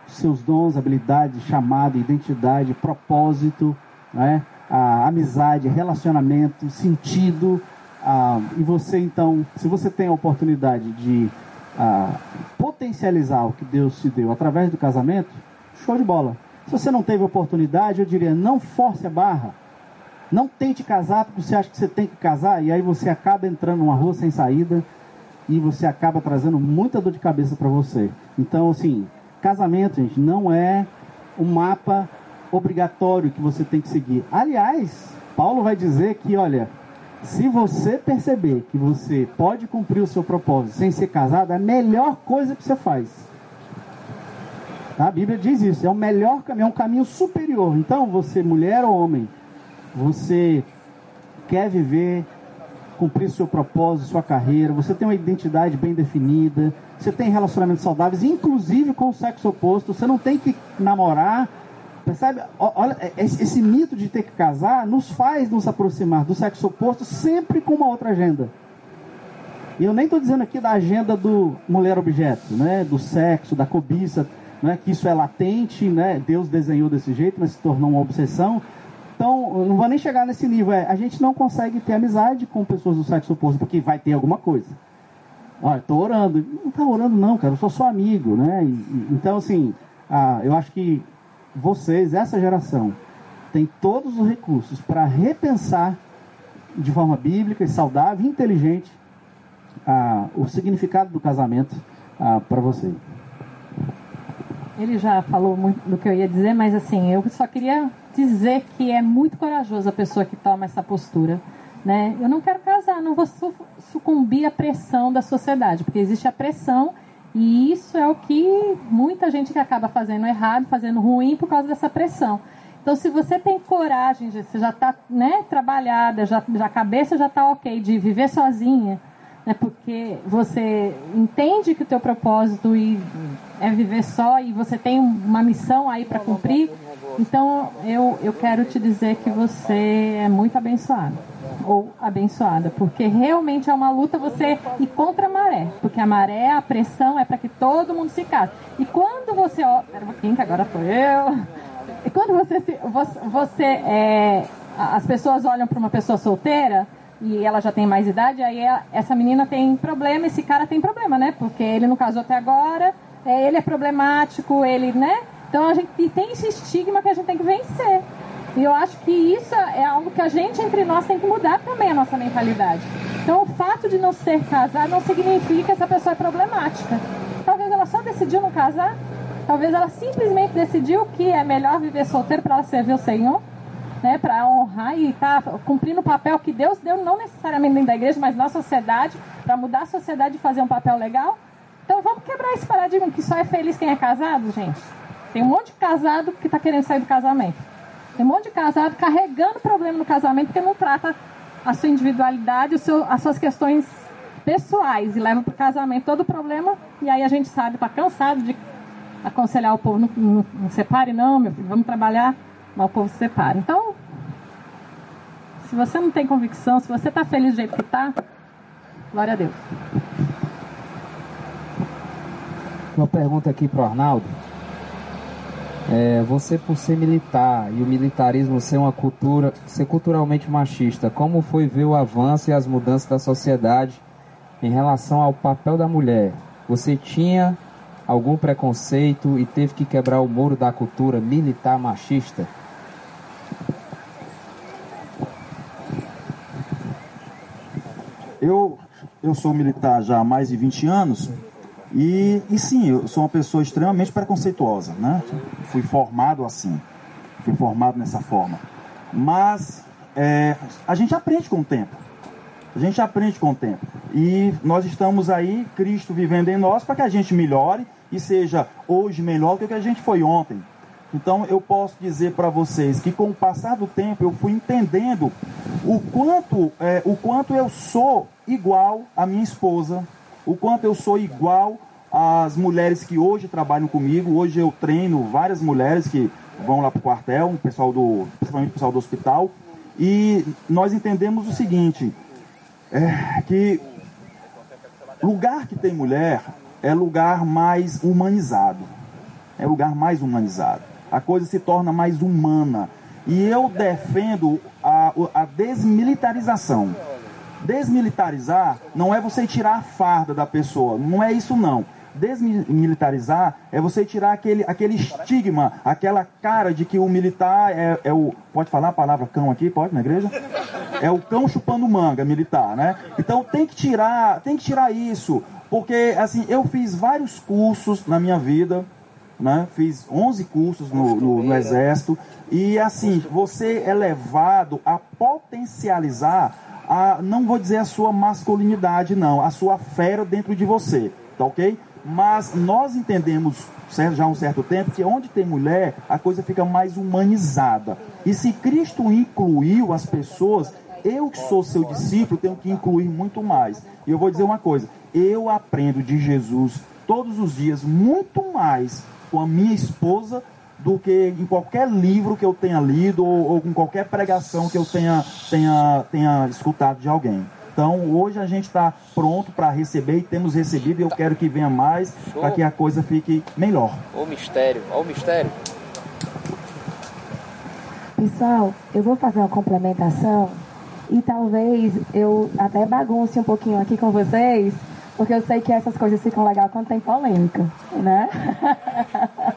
seus dons, habilidades, chamada, identidade, propósito, né? A amizade, relacionamento, sentido ah, e você então, se você tem a oportunidade de ah, potencializar o que Deus te deu através do casamento, show de bola. Se você não teve oportunidade, eu diria, não force a barra. Não tente casar porque você acha que você tem que casar e aí você acaba entrando numa rua sem saída e você acaba trazendo muita dor de cabeça para você. Então, assim, casamento, gente, não é um mapa obrigatório que você tem que seguir. Aliás, Paulo vai dizer que, olha, se você perceber que você pode cumprir o seu propósito sem ser casado, é a melhor coisa que você faz. A Bíblia diz isso, é o melhor caminho, é um caminho superior. Então, você, mulher ou homem, você quer viver, cumprir seu propósito, sua carreira, você tem uma identidade bem definida, você tem relacionamentos saudáveis, inclusive com o sexo oposto, você não tem que namorar Percebe? Olha, é, esse, esse mito de ter que casar nos faz nos aproximar do sexo oposto sempre com uma outra agenda. E eu nem estou dizendo aqui da agenda do mulher objeto, né? do sexo, da cobiça, né? que isso é latente, né? Deus desenhou desse jeito, mas se tornou uma obsessão. Então, não vou nem chegar nesse nível. É, a gente não consegue ter amizade com pessoas do sexo oposto, porque vai ter alguma coisa. Olha, estou orando. Não está orando não, cara, eu sou só amigo, né? E, então, assim, ah, eu acho que vocês, essa geração, tem todos os recursos para repensar de forma bíblica e saudável inteligente ah, o significado do casamento ah, para você. Ele já falou muito do que eu ia dizer, mas assim, eu só queria dizer que é muito corajoso a pessoa que toma essa postura. Né? Eu não quero casar, não vou sucumbir à pressão da sociedade, porque existe a pressão e isso é o que muita gente que acaba fazendo errado, fazendo ruim por causa dessa pressão. Então, se você tem coragem, você já está né, trabalhada, já, já a cabeça já está ok de viver sozinha, né, porque você entende que o teu propósito é viver só e você tem uma missão aí para cumprir, então eu, eu quero te dizer que você é muito abençoado ou abençoada, porque realmente é uma luta você ir contra a maré, porque a maré, a pressão é para que todo mundo se case. E quando você, ó, pera um pouquinho que agora sou eu. E quando você, você, você é, as pessoas olham para uma pessoa solteira e ela já tem mais idade, aí essa menina tem problema, esse cara tem problema, né? Porque ele não casou até agora, é, ele é problemático, ele, né? Então a gente tem esse estigma que a gente tem que vencer. E eu acho que isso é algo que a gente entre nós tem que mudar também a nossa mentalidade. Então, o fato de não ser casado não significa que essa pessoa é problemática. Talvez ela só decidiu não casar, talvez ela simplesmente decidiu que é melhor viver solteiro para ela servir o Senhor, né, para honrar e estar tá cumprindo o papel que Deus deu, não necessariamente dentro da igreja, mas na sociedade, para mudar a sociedade e fazer um papel legal. Então, vamos quebrar esse paradigma que só é feliz quem é casado, gente. Tem um monte de casado que está querendo sair do casamento. Tem um monte de casado carregando problema no casamento porque não trata a sua individualidade, seu, as suas questões pessoais e leva para o casamento todo o problema. E aí a gente sabe, está cansado de aconselhar o povo, não, não, não, separe não, meu filho, vamos trabalhar, mas o povo se separa. Então, se você não tem convicção, se você está feliz do jeito que está, glória a Deus. Uma pergunta aqui para o Arnaldo. É, você por ser militar e o militarismo ser uma cultura, ser culturalmente machista, como foi ver o avanço e as mudanças da sociedade em relação ao papel da mulher? Você tinha algum preconceito e teve que quebrar o muro da cultura militar machista? Eu, eu sou militar já há mais de 20 anos e, e sim, eu sou uma pessoa extremamente preconceituosa, né? Fui formado assim, fui formado nessa forma. Mas é, a gente aprende com o tempo. A gente aprende com o tempo. E nós estamos aí, Cristo vivendo em nós, para que a gente melhore e seja hoje melhor do que a gente foi ontem. Então eu posso dizer para vocês que com o passar do tempo eu fui entendendo o quanto, é, o quanto eu sou igual à minha esposa, o quanto eu sou igual às mulheres que hoje trabalham comigo. Hoje eu treino várias mulheres que vão lá para o quartel, pessoal do, principalmente o pessoal do hospital. E nós entendemos o seguinte, é, que lugar que tem mulher é lugar mais humanizado. É lugar mais humanizado. A coisa se torna mais humana. E eu defendo a, a desmilitarização. Desmilitarizar não é você tirar a farda da pessoa, não é isso não. Desmilitarizar é você tirar aquele, aquele estigma, aquela cara de que o militar é, é o. Pode falar a palavra cão aqui? Pode na igreja? É o cão chupando manga militar, né? Então tem que tirar, tem que tirar isso. Porque assim, eu fiz vários cursos na minha vida, né? Fiz 11 cursos no, no, no Exército. E assim, você é levado a potencializar a, não vou dizer a sua masculinidade, não, a sua fera dentro de você, tá ok? Mas nós entendemos já há um certo tempo que onde tem mulher, a coisa fica mais humanizada. E se Cristo incluiu as pessoas, eu que sou seu discípulo tenho que incluir muito mais. E eu vou dizer uma coisa: eu aprendo de Jesus todos os dias muito mais com a minha esposa do que em qualquer livro que eu tenha lido ou, ou em qualquer pregação que eu tenha, tenha, tenha escutado de alguém. Então, hoje a gente está pronto para receber e temos recebido e eu quero que venha mais para que a coisa fique melhor. O mistério, ó o mistério. Pessoal, eu vou fazer uma complementação e talvez eu até bagunce um pouquinho aqui com vocês, porque eu sei que essas coisas ficam legais quando tem polêmica, né?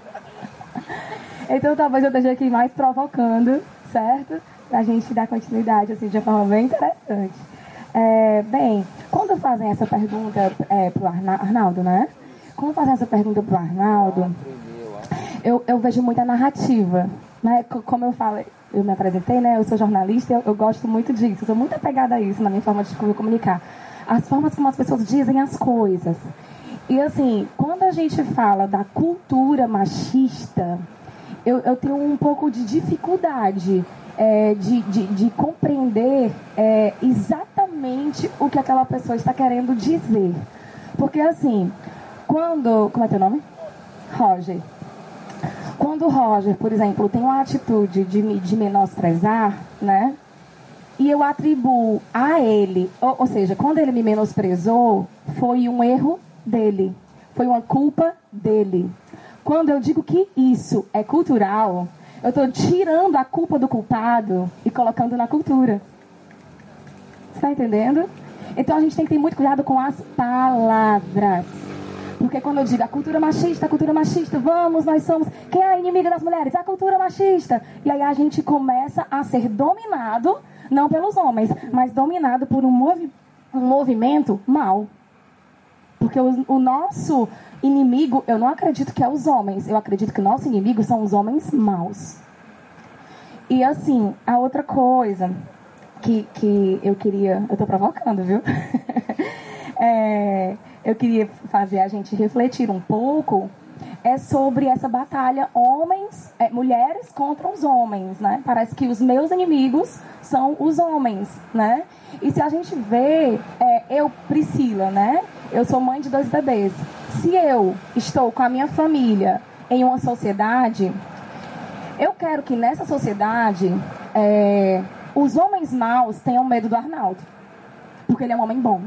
então talvez eu esteja aqui mais provocando, certo? Pra gente dar continuidade assim, de uma forma bem interessante. É, bem, quando fazem essa pergunta é, pro Arna Arnaldo, né? Quando fazem essa pergunta pro Arnaldo, eu, eu vejo muita narrativa. Né? Como eu falo, eu me apresentei, né? Eu sou jornalista, eu, eu gosto muito disso, eu sou muito apegada a isso na minha forma de me comunicar. As formas como as pessoas dizem as coisas. E assim, quando a gente fala da cultura machista, eu, eu tenho um pouco de dificuldade é, de, de, de compreender é, exatamente o que aquela pessoa está querendo dizer. Porque assim, quando. Como é teu nome? Roger. Quando o Roger, por exemplo, tem uma atitude de, de menosprezar, né? E eu atribuo a ele, ou, ou seja, quando ele me menosprezou, foi um erro dele, foi uma culpa dele. Quando eu digo que isso é cultural, eu estou tirando a culpa do culpado e colocando na cultura. Está entendendo? Então a gente tem que ter muito cuidado com as palavras. Porque quando eu digo a cultura machista, a cultura machista, vamos, nós somos. Quem é a inimiga das mulheres? A cultura machista. E aí a gente começa a ser dominado, não pelos homens, mas dominado por um, movi um movimento mal. Porque o, o nosso inimigo, eu não acredito que é os homens, eu acredito que o nosso inimigo são os homens maus. E assim, a outra coisa que, que eu queria. Eu tô provocando, viu? É, eu queria fazer a gente refletir um pouco é sobre essa batalha homens, é, mulheres contra os homens, né? Parece que os meus inimigos são os homens, né? E se a gente vê, é, eu, Priscila, né? Eu sou mãe de dois bebês. Se eu estou com a minha família em uma sociedade, eu quero que nessa sociedade é, os homens maus tenham medo do Arnaldo, porque ele é um homem bom.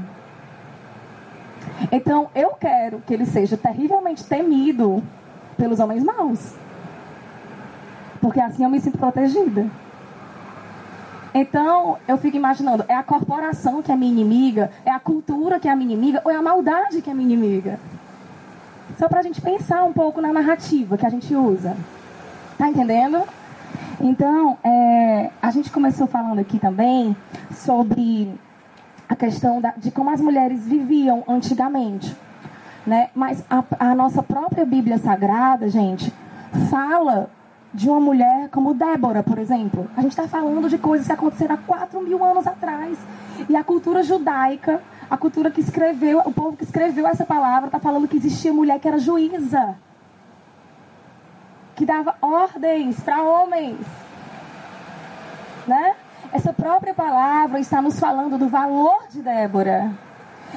Então eu quero que ele seja terrivelmente temido pelos homens maus, porque assim eu me sinto protegida. Então eu fico imaginando: é a corporação que é minha inimiga, é a cultura que é minha inimiga, ou é a maldade que é minha inimiga? Só para a gente pensar um pouco na narrativa que a gente usa. Tá entendendo? Então, é, a gente começou falando aqui também sobre a questão da, de como as mulheres viviam antigamente. Né? Mas a, a nossa própria Bíblia Sagrada, gente, fala de uma mulher como Débora, por exemplo. A gente está falando de coisas que aconteceram há 4 mil anos atrás. E a cultura judaica, a cultura que escreveu, o povo que escreveu essa palavra, está falando que existia mulher que era juíza que dava ordens para homens. Né? Essa própria palavra está nos falando do valor de Débora.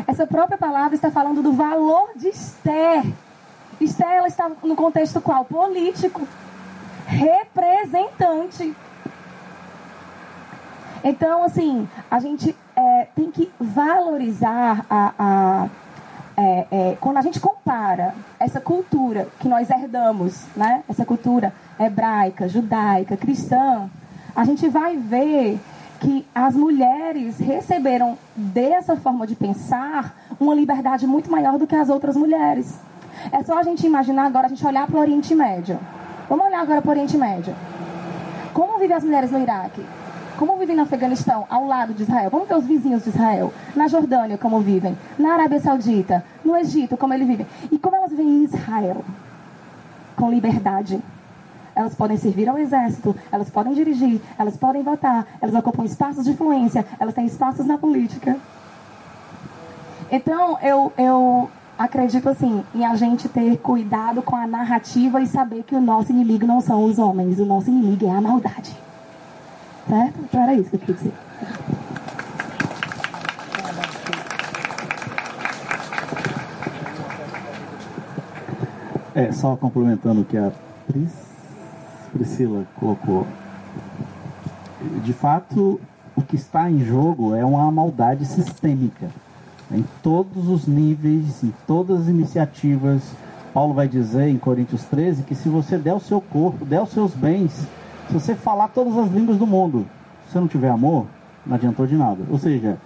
Essa própria palavra está falando do valor de Esther. Esther ela está no contexto qual? Político. Representante. Então, assim, a gente é, tem que valorizar a, a é, é, quando a gente compara essa cultura que nós herdamos, né? essa cultura hebraica, judaica, cristã, a gente vai ver que as mulheres receberam dessa forma de pensar uma liberdade muito maior do que as outras mulheres. É só a gente imaginar agora, a gente olhar para o Oriente Médio. Vamos olhar agora para o Oriente Médio. Como vivem as mulheres no Iraque? Como vivem no Afeganistão, ao lado de Israel? Vamos ver os vizinhos de Israel. Na Jordânia, como vivem. Na Arábia Saudita. No Egito, como eles vivem. E como elas vivem em Israel? Com liberdade. Elas podem servir ao exército, elas podem dirigir, elas podem votar, elas ocupam espaços de influência, elas têm espaços na política. Então, eu, eu acredito assim, em a gente ter cuidado com a narrativa e saber que o nosso inimigo não são os homens, o nosso inimigo é a maldade. Certo? Então era isso que eu queria dizer. É, só complementando o que a Pris Priscila colocou. De fato, o que está em jogo é uma maldade sistêmica. Em todos os níveis, em todas as iniciativas. Paulo vai dizer em Coríntios 13 que se você der o seu corpo, der os seus bens, se você falar todas as línguas do mundo, se você não tiver amor, não adiantou de nada. Ou seja,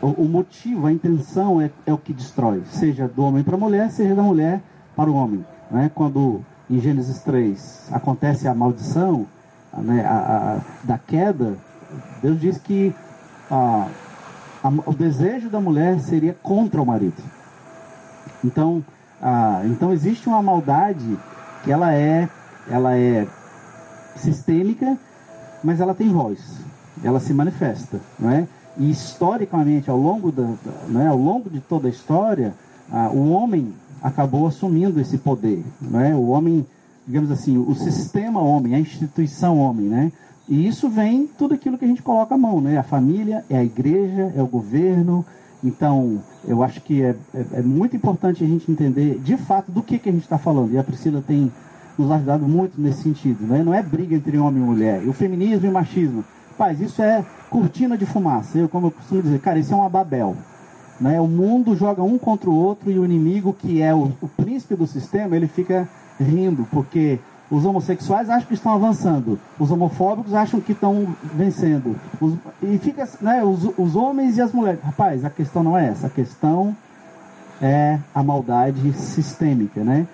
o, o motivo, a intenção é, é, o que destrói, seja do homem para a mulher, seja da mulher para o homem. Né? Quando em Gênesis 3 acontece a maldição né, a, a, da queda, Deus diz que a, o desejo da mulher seria contra o marido. Então, então existe uma maldade que ela é, ela é sistêmica, mas ela tem voz, ela se manifesta, não é? E historicamente, ao longo, da, né, ao longo de toda a história, o homem acabou assumindo esse poder. Né? O homem, digamos assim, o sistema homem, a instituição homem. Né? E isso vem tudo aquilo que a gente coloca a mão. Né? A família, é a igreja, é o governo. Então, eu acho que é, é, é muito importante a gente entender de fato do que, que a gente está falando. E a Priscila tem nos ajudado muito nesse sentido. Né? Não é briga entre homem e mulher. O feminismo e o machismo Rapaz, isso é cortina de fumaça. Eu, como eu costumo dizer, cara, isso é uma Babel. Né? O mundo joga um contra o outro e o inimigo, que é o, o príncipe do sistema, ele fica rindo, porque os homossexuais acham que estão avançando, os homofóbicos acham que estão vencendo. Os, e fica, né, os, os homens e as mulheres. Rapaz, a questão não é essa, a questão é a maldade sistêmica, né?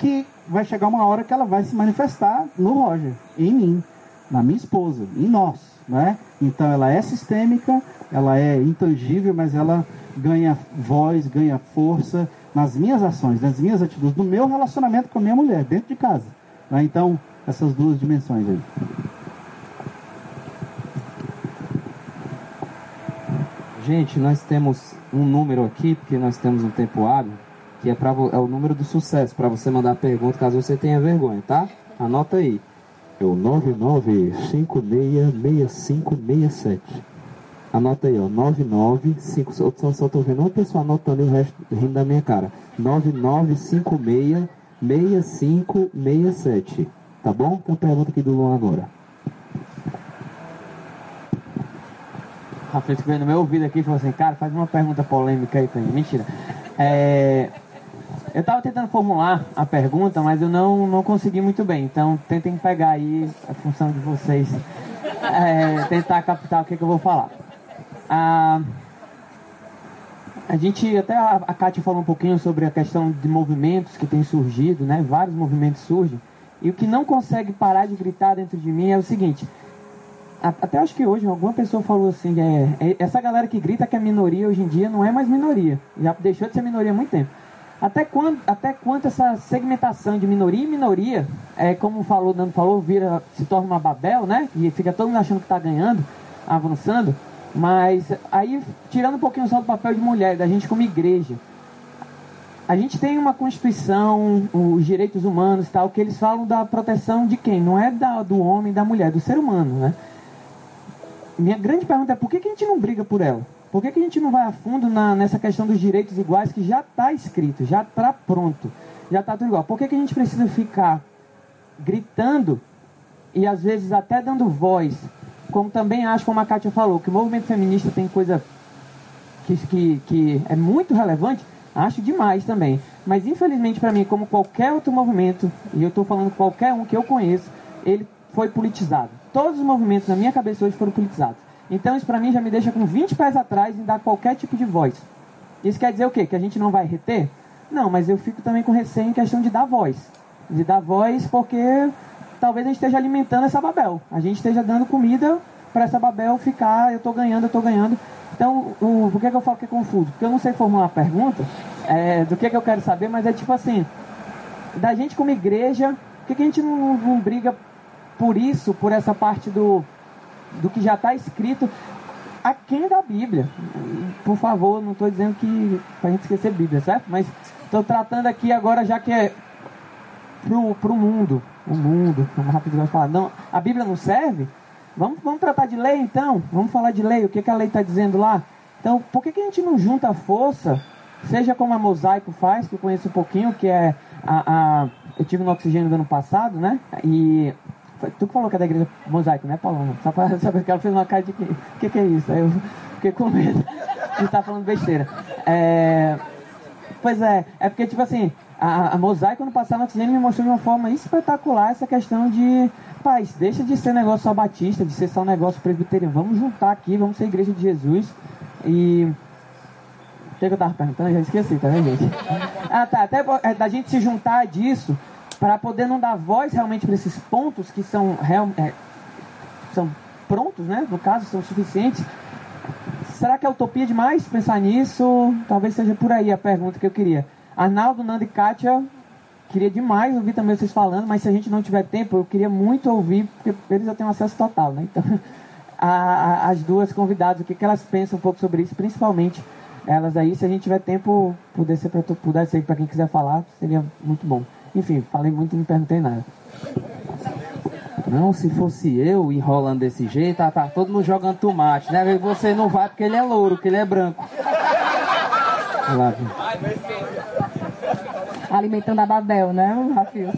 Que vai chegar uma hora que ela vai se manifestar no Roger, em mim, na minha esposa, em nós. Né? Então ela é sistêmica, ela é intangível, mas ela ganha voz, ganha força nas minhas ações, nas minhas atitudes, no meu relacionamento com a minha mulher, dentro de casa. Né? Então, essas duas dimensões aí. Gente, nós temos um número aqui, porque nós temos um tempo hábil, que é, pra, é o número do sucesso, para você mandar pergunta caso você tenha vergonha, tá? Anota aí. É o 99566567. Anota aí, ó. 995. Só, só tô vendo uma pessoa anotando e o resto rindo da minha cara. 99566567. Tá bom? Tem uma pergunta aqui do Luan agora. Rafael veio no meu ouvido aqui e falou assim, cara, faz uma pergunta polêmica aí pra mim. Mentira. É, eu estava tentando formular a pergunta, mas eu não, não consegui muito bem. Então, tentem pegar aí a função de vocês, é, tentar captar o que, que eu vou falar. Ah, a gente, até a, a Kátia falou um pouquinho sobre a questão de movimentos que têm surgido, né? Vários movimentos surgem. E o que não consegue parar de gritar dentro de mim é o seguinte: até acho que hoje alguma pessoa falou assim, é, é, essa galera que grita que é minoria hoje em dia não é mais minoria, já deixou de ser minoria há muito tempo. Até quando, até quanto essa segmentação de minoria e minoria, é, como falou, Nando falou, vira, se torna uma Babel, né? E fica todo mundo achando que está ganhando, avançando. Mas aí, tirando um pouquinho só do papel de mulher, da gente como igreja, a gente tem uma Constituição, os direitos humanos tal, que eles falam da proteção de quem? Não é da, do homem, da mulher, do ser humano, né? Minha grande pergunta é por que, que a gente não briga por ela? Por que, que a gente não vai a fundo na, nessa questão dos direitos iguais que já está escrito, já está pronto, já está tudo igual? Por que, que a gente precisa ficar gritando e às vezes até dando voz, como também acho, como a Kátia falou, que o movimento feminista tem coisa que, que, que é muito relevante, acho demais também. Mas infelizmente para mim, como qualquer outro movimento, e eu estou falando qualquer um que eu conheço, ele foi politizado. Todos os movimentos na minha cabeça hoje foram politizados. Então isso para mim já me deixa com 20 pés atrás em dar qualquer tipo de voz. Isso quer dizer o quê? Que a gente não vai reter? Não, mas eu fico também com receio em questão de dar voz. De dar voz porque talvez a gente esteja alimentando essa Babel. A gente esteja dando comida para essa Babel ficar, eu estou ganhando, eu estou ganhando. Então, o, por que, que eu falo que é confuso? Porque eu não sei formular uma pergunta é, do que, que eu quero saber, mas é tipo assim, da gente como igreja, por que, que a gente não, não briga por isso, por essa parte do do que já está escrito aqui da Bíblia. Por favor, não estou dizendo que para a gente esquecer Bíblia, certo? Mas estou tratando aqui agora já que é pro, pro mundo. O mundo, como rápido vai falar. Não, a Bíblia não serve? Vamos, vamos tratar de lei então? Vamos falar de lei, o que, que a lei está dizendo lá? Então, por que, que a gente não junta a força, seja como a Mosaico faz, que eu conheço um pouquinho, que é a, a eu tive no oxigênio do ano passado, né? E Tu falou que é da igreja mosaico, né, Paloma? Só pra saber que ela fez uma cara de que. Que, que é isso? Aí eu fiquei com medo de estar falando besteira. É. Pois é, é porque, tipo assim, a, a Mosaico ano passado Oxigênio me mostrou de uma forma espetacular essa questão de, paz, deixa de ser negócio só batista, de ser só negócio presbiteriano. Vamos juntar aqui, vamos ser igreja de Jesus. E. O que, que eu tava perguntando? Eu já esqueci, tá vendo, gente? Ah, tá. Até é, da gente se juntar disso para poder não dar voz realmente para esses pontos que são, real, é, são prontos, né? No caso, são suficientes Será que é utopia demais pensar nisso? Talvez seja por aí a pergunta que eu queria. Arnaldo, Nando e Kátia, queria demais ouvir também vocês falando, mas se a gente não tiver tempo, eu queria muito ouvir, porque eles já têm acesso total, né? Então, a, a, as duas convidadas, o que, que elas pensam um pouco sobre isso, principalmente elas aí, se a gente tiver tempo, puder ser para quem quiser falar, seria muito bom. Enfim, falei muito e não perguntei nada. Não, se fosse eu enrolando desse jeito, tá, tá todo mundo jogando tomate, né? Você não vai porque ele é louro, porque ele é branco. Lá, Alimentando a Babel, né, Rafael?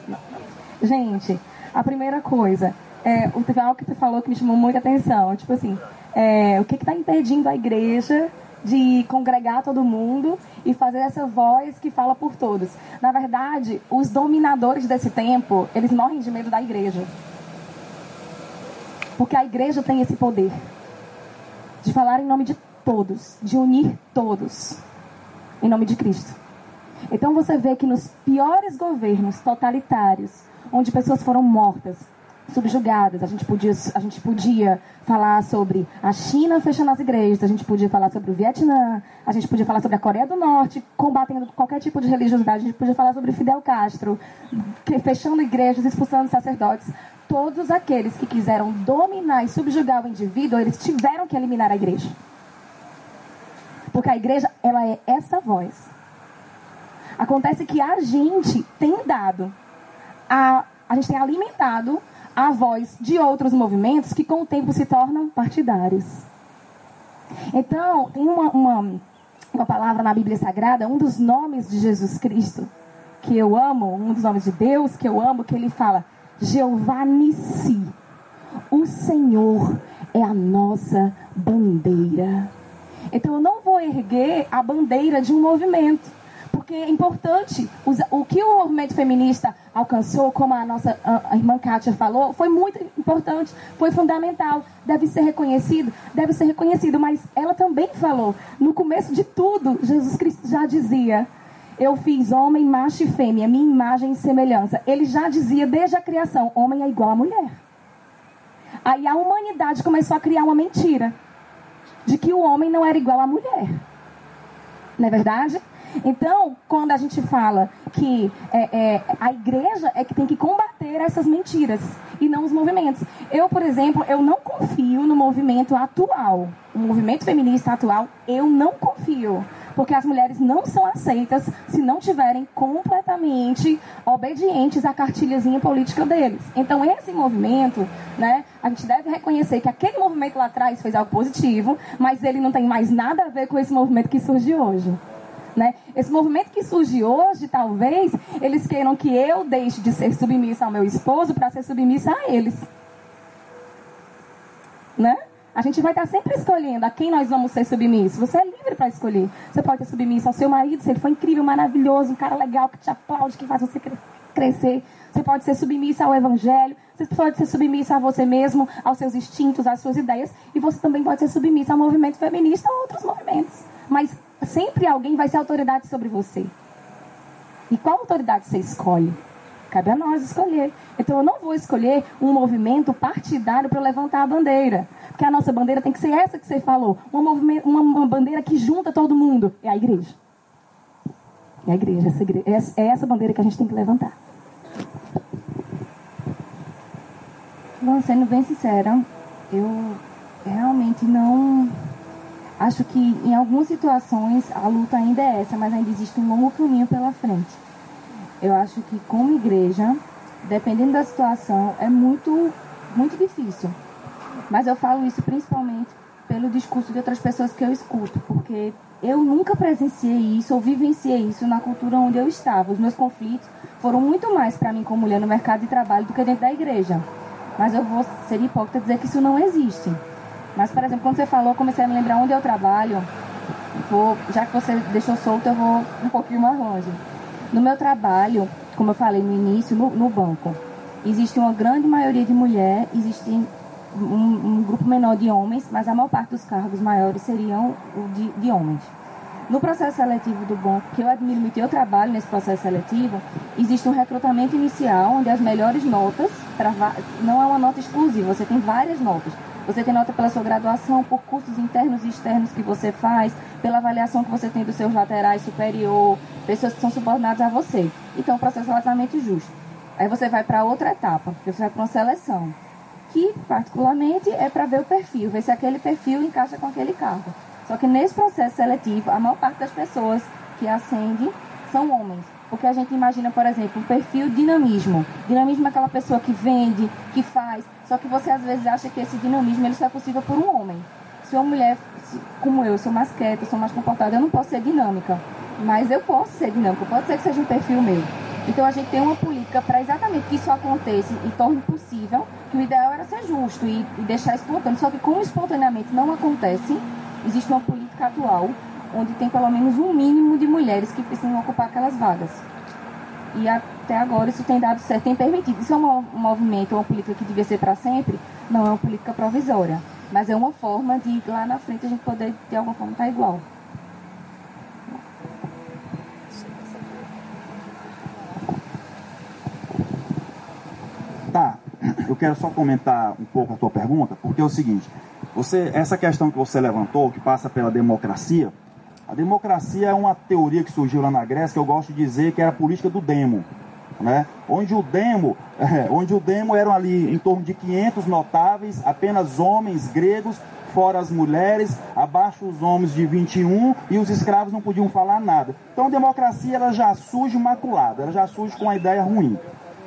Gente, a primeira coisa, é, teve algo que tu falou que me chamou muita atenção. Tipo assim, é, o que está impedindo a igreja de congregar todo mundo e fazer essa voz que fala por todos. Na verdade, os dominadores desse tempo, eles morrem de medo da igreja. Porque a igreja tem esse poder de falar em nome de todos, de unir todos, em nome de Cristo. Então você vê que nos piores governos totalitários, onde pessoas foram mortas, subjugadas, a gente podia, a gente podia falar sobre a China fechando as igrejas, a gente podia falar sobre o Vietnã, a gente podia falar sobre a Coreia do Norte, combatendo qualquer tipo de religiosidade, a gente podia falar sobre Fidel Castro, fechando igrejas, expulsando sacerdotes todos aqueles que quiseram dominar e subjugar o indivíduo, eles tiveram que eliminar a igreja. Porque a igreja, ela é essa voz. Acontece que a gente tem dado, a, a gente tem alimentado a voz de outros movimentos que com o tempo se tornam partidários. Então, tem uma, uma, uma palavra na Bíblia Sagrada, um dos nomes de Jesus Cristo, que eu amo, um dos nomes de Deus que eu amo, que ele fala, Jeová Nissi. O Senhor é a nossa bandeira. Então eu não vou erguer a bandeira de um movimento. Porque é importante, o que o movimento feminista alcançou, como a nossa a irmã Kátia falou, foi muito importante, foi fundamental, deve ser reconhecido, deve ser reconhecido, mas ela também falou, no começo de tudo, Jesus Cristo já dizia, eu fiz homem, macho e fêmea, minha imagem e semelhança. Ele já dizia desde a criação: homem é igual a mulher. Aí a humanidade começou a criar uma mentira de que o homem não era igual à mulher. Não é verdade? Então, quando a gente fala que é, é, a igreja é que tem que combater essas mentiras e não os movimentos. Eu, por exemplo, eu não confio no movimento atual. O movimento feminista atual, eu não confio porque as mulheres não são aceitas se não tiverem completamente obedientes à cartilhazinha política deles. Então, esse movimento, né, a gente deve reconhecer que aquele movimento lá atrás fez algo positivo, mas ele não tem mais nada a ver com esse movimento que surge hoje. Né? Esse movimento que surge hoje, talvez, eles queiram que eu deixe de ser submissa ao meu esposo para ser submissa a eles. Né? A gente vai estar sempre escolhendo a quem nós vamos ser submissos. Você é livre para escolher. Você pode ser submisso ao seu marido, se ele for incrível, maravilhoso, um cara legal que te aplaude, que faz você crescer. Você pode ser submissa ao evangelho. Você pode ser submissa a você mesmo, aos seus instintos, às suas ideias. E você também pode ser submissa ao movimento feminista ou outros movimentos. Mas sempre alguém vai ser autoridade sobre você. E qual autoridade você escolhe? Cabe a nós escolher. Então eu não vou escolher um movimento partidário para levantar a bandeira. Porque a nossa bandeira tem que ser essa que você falou. Uma, uma, uma bandeira que junta todo mundo. É a igreja. É a igreja. Essa igreja. É, é essa bandeira que a gente tem que levantar. Bom, sendo bem sincera, eu realmente não. Acho que em algumas situações a luta ainda é essa, mas ainda existe um longo caminho pela frente. Eu acho que como igreja, dependendo da situação, é muito, muito difícil. Mas eu falo isso principalmente pelo discurso de outras pessoas que eu escuto, porque eu nunca presenciei isso ou vivenciei isso na cultura onde eu estava. Os meus conflitos foram muito mais para mim como mulher no mercado de trabalho do que dentro da igreja. Mas eu vou ser hipócrita dizer que isso não existe. Mas, por exemplo, quando você falou, comecei a me lembrar onde eu trabalho. Vou, já que você deixou solto, eu vou um pouquinho mais longe. No meu trabalho, como eu falei no início, no, no banco, existe uma grande maioria de mulher, existe um, um, grupo menor de homens, mas a maior parte dos cargos maiores seriam de, de homens. No processo seletivo do banco, que eu admiro muito, eu trabalho nesse processo seletivo, existe um recrutamento inicial onde as melhores notas, pra, não é uma nota exclusiva, você tem várias notas. Você tem nota pela sua graduação, por cursos internos e externos que você faz, pela avaliação que você tem dos seus laterais superior, pessoas que são subordinadas a você. Então, o processo é relativamente justo. Aí você vai para outra etapa, você vai para uma seleção, que particularmente é para ver o perfil, ver se aquele perfil encaixa com aquele cargo. Só que nesse processo seletivo, a maior parte das pessoas que ascendem são homens. Porque a gente imagina, por exemplo, um perfil dinamismo. Dinamismo é aquela pessoa que vende, que faz. Só que você às vezes acha que esse dinamismo ele só é possível por um homem. Se uma mulher como eu, sou mais quieta, sou mais comportada, eu não posso ser dinâmica. Mas eu posso ser dinâmica, pode ser que seja um perfil meu. Então a gente tem uma política para exatamente que isso aconteça e torne possível, que o ideal era ser justo e, e deixar espontâneo. Só que como espontaneamente não acontece, existe uma política atual onde tem pelo menos um mínimo de mulheres que precisam ocupar aquelas vagas. E até agora isso tem dado certo, tem permitido. Isso é um, movimento, uma política que devia ser para sempre? Não é uma política provisória. Mas é uma forma de lá na frente a gente poder, de alguma forma, estar tá igual. Tá, eu quero só comentar um pouco a tua pergunta, porque é o seguinte, você, essa questão que você levantou, que passa pela democracia, a democracia é uma teoria que surgiu lá na Grécia, que eu gosto de dizer que era a política do demo. Né? Onde o demo, onde o demo eram ali em torno de 500 notáveis, apenas homens gregos, fora as mulheres, abaixo os homens de 21 e os escravos não podiam falar nada. Então a democracia ela já surge maculada, ela já surge com uma ideia ruim,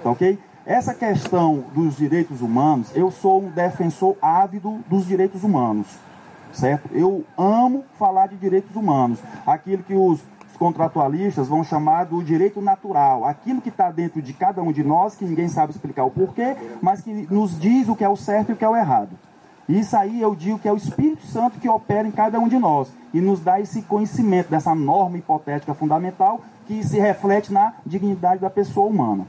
tá ok? Essa questão dos direitos humanos, eu sou um defensor ávido dos direitos humanos, certo? Eu amo falar de direitos humanos, aquilo que os contratualistas vão chamar do direito natural, aquilo que está dentro de cada um de nós, que ninguém sabe explicar o porquê, mas que nos diz o que é o certo e o que é o errado. Isso aí eu digo que é o Espírito Santo que opera em cada um de nós e nos dá esse conhecimento dessa norma hipotética fundamental que se reflete na dignidade da pessoa humana.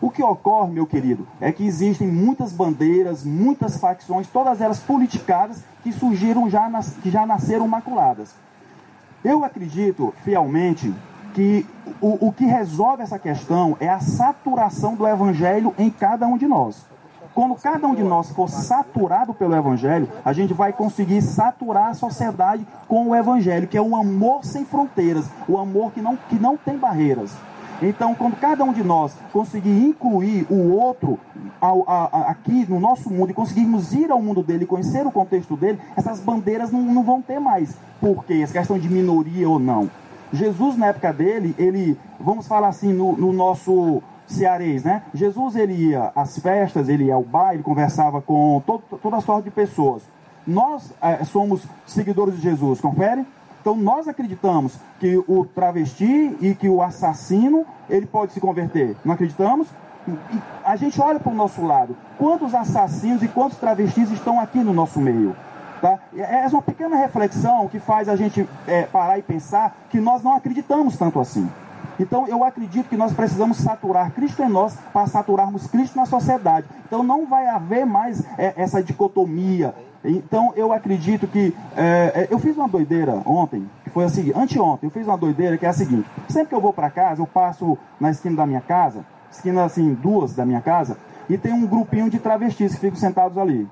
O que ocorre, meu querido, é que existem muitas bandeiras, muitas facções, todas elas politicadas, que surgiram já, nas, que já nasceram maculadas. Eu acredito fielmente que o, o que resolve essa questão é a saturação do evangelho em cada um de nós. Quando cada um de nós for saturado pelo Evangelho, a gente vai conseguir saturar a sociedade com o Evangelho, que é um amor sem fronteiras, o amor que não, que não tem barreiras. Então, quando cada um de nós conseguir incluir o outro ao, a, a, aqui no nosso mundo e conseguirmos ir ao mundo dele, conhecer o contexto dele, essas bandeiras não, não vão ter mais. Por quê? Essa questão de minoria ou não. Jesus, na época dele, ele, vamos falar assim, no, no nosso cearês, né? Jesus, ele ia às festas, ele ia ao baile, conversava com todo, toda sorte de pessoas. Nós é, somos seguidores de Jesus, confere? Então nós acreditamos que o travesti e que o assassino ele pode se converter. Não acreditamos? A gente olha para o nosso lado. Quantos assassinos e quantos travestis estão aqui no nosso meio? Tá? É uma pequena reflexão que faz a gente é, parar e pensar que nós não acreditamos tanto assim. Então eu acredito que nós precisamos saturar Cristo em nós para saturarmos Cristo na sociedade. Então não vai haver mais é, essa dicotomia então eu acredito que. É, é, eu fiz uma doideira ontem, que foi a seguinte, anteontem, eu fiz uma doideira que é a seguinte: sempre que eu vou para casa, eu passo na esquina da minha casa, esquina assim, duas da minha casa, e tem um grupinho de travestis que ficam sentados ali.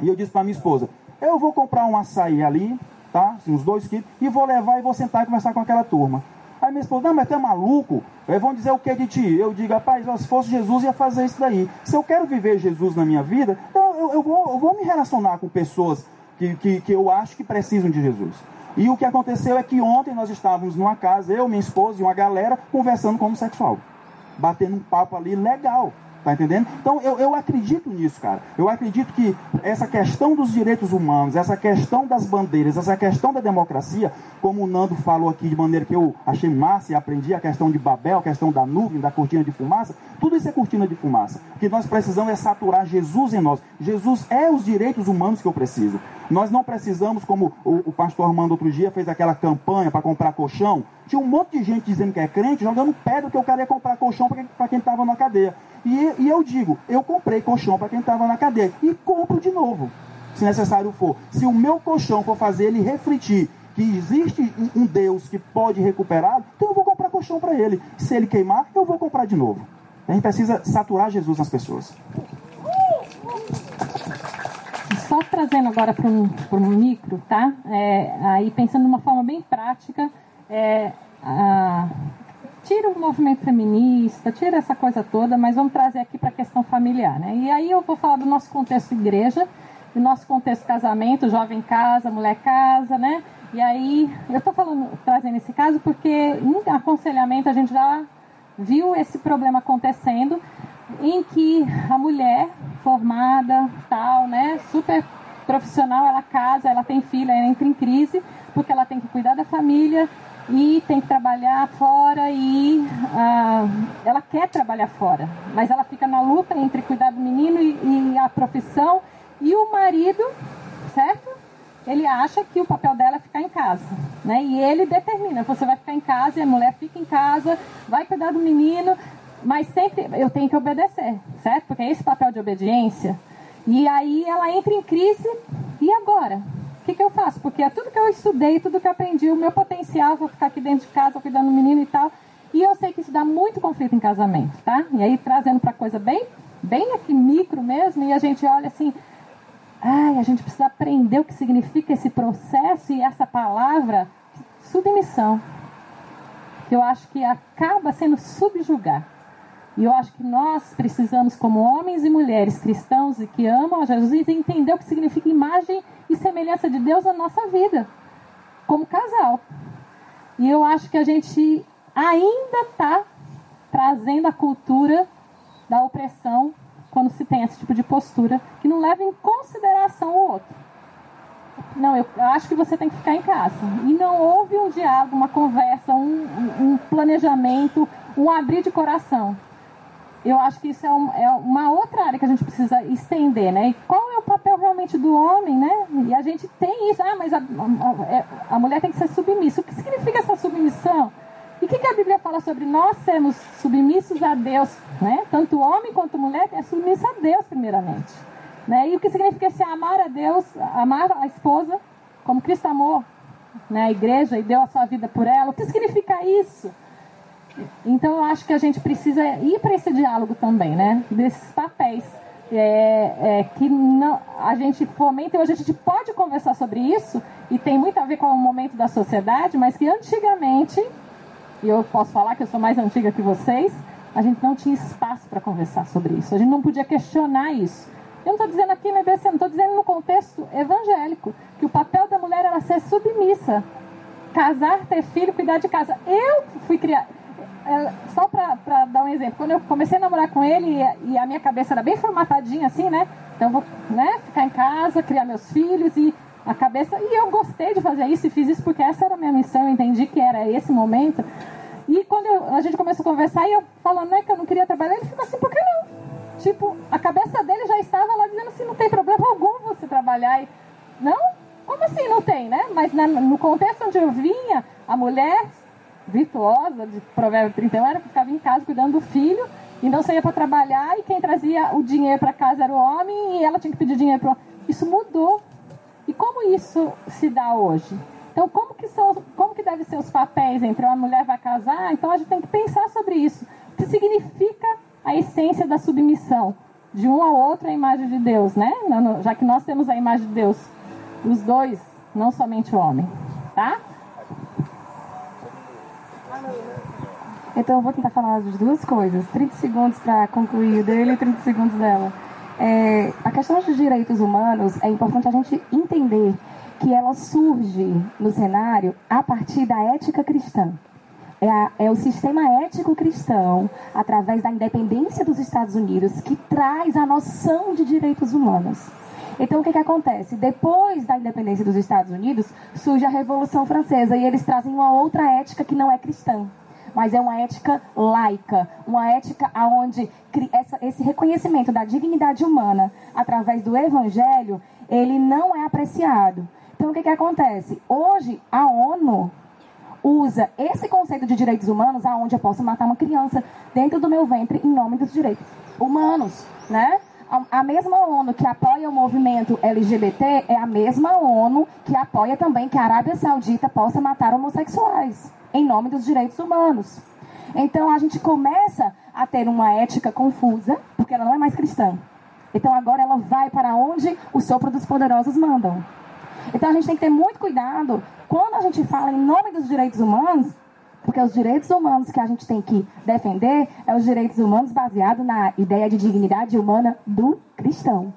E eu disse para minha esposa: eu vou comprar um açaí ali, tá? Assim, uns dois quilos, e vou levar e vou sentar e conversar com aquela turma. Aí minha esposa, não, mas tu é maluco? Aí vão dizer o que de ti? Eu digo, rapaz, se fosse Jesus ia fazer isso daí. Se eu quero viver Jesus na minha vida, eu, eu, eu, vou, eu vou me relacionar com pessoas que, que, que eu acho que precisam de Jesus. E o que aconteceu é que ontem nós estávamos numa casa, eu, minha esposa e uma galera, conversando com homossexual. Batendo um papo ali legal. Tá entendendo? Então eu, eu acredito nisso, cara. Eu acredito que essa questão dos direitos humanos, essa questão das bandeiras, essa questão da democracia, como o Nando falou aqui de maneira que eu achei massa e aprendi, a questão de Babel, a questão da nuvem, da cortina de fumaça, tudo isso é cortina de fumaça. O que nós precisamos é saturar Jesus em nós. Jesus é os direitos humanos que eu preciso. Nós não precisamos, como o, o pastor Armando outro dia fez aquela campanha para comprar colchão. Tinha um monte de gente dizendo que é crente, jogando pedra que eu queria comprar colchão para quem estava na cadeia. E, e eu digo, eu comprei colchão para quem estava na cadeia e compro de novo, se necessário for. Se o meu colchão for fazer ele refletir que existe um Deus que pode recuperar, então eu vou comprar colchão para ele. Se ele queimar, eu vou comprar de novo. A gente precisa saturar Jesus nas pessoas. Só trazendo agora para um, micro, tá? É, aí pensando de uma forma bem prática, é, a, tira o movimento feminista, tira essa coisa toda, mas vamos trazer aqui para a questão familiar, né? E aí eu vou falar do nosso contexto igreja, do nosso contexto casamento, jovem casa, mulher casa, né? E aí eu estou falando, trazendo esse caso porque em aconselhamento a gente já viu esse problema acontecendo, em que a mulher formada, tal, né, super profissional, ela casa, ela tem filha, ela entra em crise porque ela tem que cuidar da família e tem que trabalhar fora e ah, ela quer trabalhar fora, mas ela fica na luta entre cuidar do menino e, e a profissão e o marido, certo? Ele acha que o papel dela é ficar em casa, né? E ele determina, você vai ficar em casa e a mulher fica em casa, vai cuidar do menino, mas sempre eu tenho que obedecer, certo? Porque é esse papel de obediência. E aí ela entra em crise, e agora? O que, que eu faço? Porque é tudo que eu estudei, tudo que eu aprendi, o meu potencial, vou ficar aqui dentro de casa cuidando do menino e tal. E eu sei que isso dá muito conflito em casamento, tá? E aí trazendo para coisa bem, bem aqui micro mesmo, e a gente olha assim, ai, a gente precisa aprender o que significa esse processo e essa palavra submissão. Eu acho que acaba sendo subjugar. E eu acho que nós precisamos, como homens e mulheres cristãos e que amam a Jesus, entender o que significa imagem e semelhança de Deus na nossa vida, como casal. E eu acho que a gente ainda está trazendo a cultura da opressão quando se tem esse tipo de postura que não leva em consideração o outro. Não, eu acho que você tem que ficar em casa. E não houve um diálogo, uma conversa, um, um planejamento, um abrir de coração eu acho que isso é, um, é, uma outra área que a gente precisa estender, né? E qual é o papel realmente do homem, né? E a gente tem isso, ah, mas a, a, a mulher tem que ser submissa. O que significa essa submissão? E o que, que, a Bíblia fala sobre nós sermos submissos a Deus, né? Tanto homem quanto mulher é submissa a Deus, primeiramente. Né? E o que significa esse amar a Deus, amar a esposa, como Cristo amou né, a igreja e deu a sua vida por ela? O que significa isso? Então eu acho que a gente precisa ir para esse diálogo também, né? Desses papéis. É, é, que não, a gente fomenta, hoje a gente pode conversar sobre isso, e tem muito a ver com o momento da sociedade, mas que antigamente, e eu posso falar que eu sou mais antiga que vocês, a gente não tinha espaço para conversar sobre isso, a gente não podia questionar isso. Eu não estou dizendo aqui na EBC, não estou dizendo no contexto evangélico, que o papel da mulher era ser submissa, casar, ter filho, cuidar de casa. Eu fui criada é, só pra, pra, dar um exemplo, quando eu comecei a namorar com ele e, e, a minha cabeça era bem formatadinha assim, né? Então vou né, ficar em casa, criar meus filhos e a cabeça. E eu gostei de fazer isso e fiz isso porque essa era a minha missão, eu entendi que era esse momento. E quando eu, a gente começou a conversar e eu falando né, que eu não queria trabalhar, ele ficou assim, por que não? Tipo, a cabeça dele já estava lá dizendo assim, não tem problema algum você trabalhar. E, não? Como assim não tem, né? Mas na, no contexto onde eu vinha, a mulher virtuosa de Provérbio 31 era que ficava em casa cuidando do filho e não saía para trabalhar e quem trazia o dinheiro para casa era o homem e ela tinha que pedir dinheiro para Isso mudou. E como isso se dá hoje? Então, como que, são, como que devem ser os papéis entre uma mulher vai casar? Então, a gente tem que pensar sobre isso. O que significa a essência da submissão de um ao outro à imagem de Deus, né? Já que nós temos a imagem de Deus, os dois, não somente o homem, tá? Então eu vou tentar falar das duas coisas. 30 segundos para concluir o dele e 30 segundos dela. É, a questão dos direitos humanos é importante a gente entender que ela surge no cenário a partir da ética cristã. é, a, é o sistema ético cristão, através da independência dos Estados Unidos, que traz a noção de direitos humanos. Então, o que, que acontece? Depois da independência dos Estados Unidos, surge a Revolução Francesa e eles trazem uma outra ética que não é cristã, mas é uma ética laica, uma ética onde esse reconhecimento da dignidade humana através do Evangelho, ele não é apreciado. Então, o que, que acontece? Hoje, a ONU usa esse conceito de direitos humanos aonde eu posso matar uma criança dentro do meu ventre em nome dos direitos humanos, né? A, mesma ONU que apoia o movimento LGBT é a mesma ONU que apoia também que a Arábia Saudita possa matar homossexuais em nome dos direitos humanos. Então a gente começa a ter uma ética confusa, porque ela não é mais cristã. Então agora ela vai para onde o sopro dos poderosos mandam. Então a gente tem que ter muito cuidado quando a gente fala em nome dos direitos humanos, porque os direitos humanos que a gente tem que defender é os direitos humanos baseados na ideia de dignidade humana do cristão,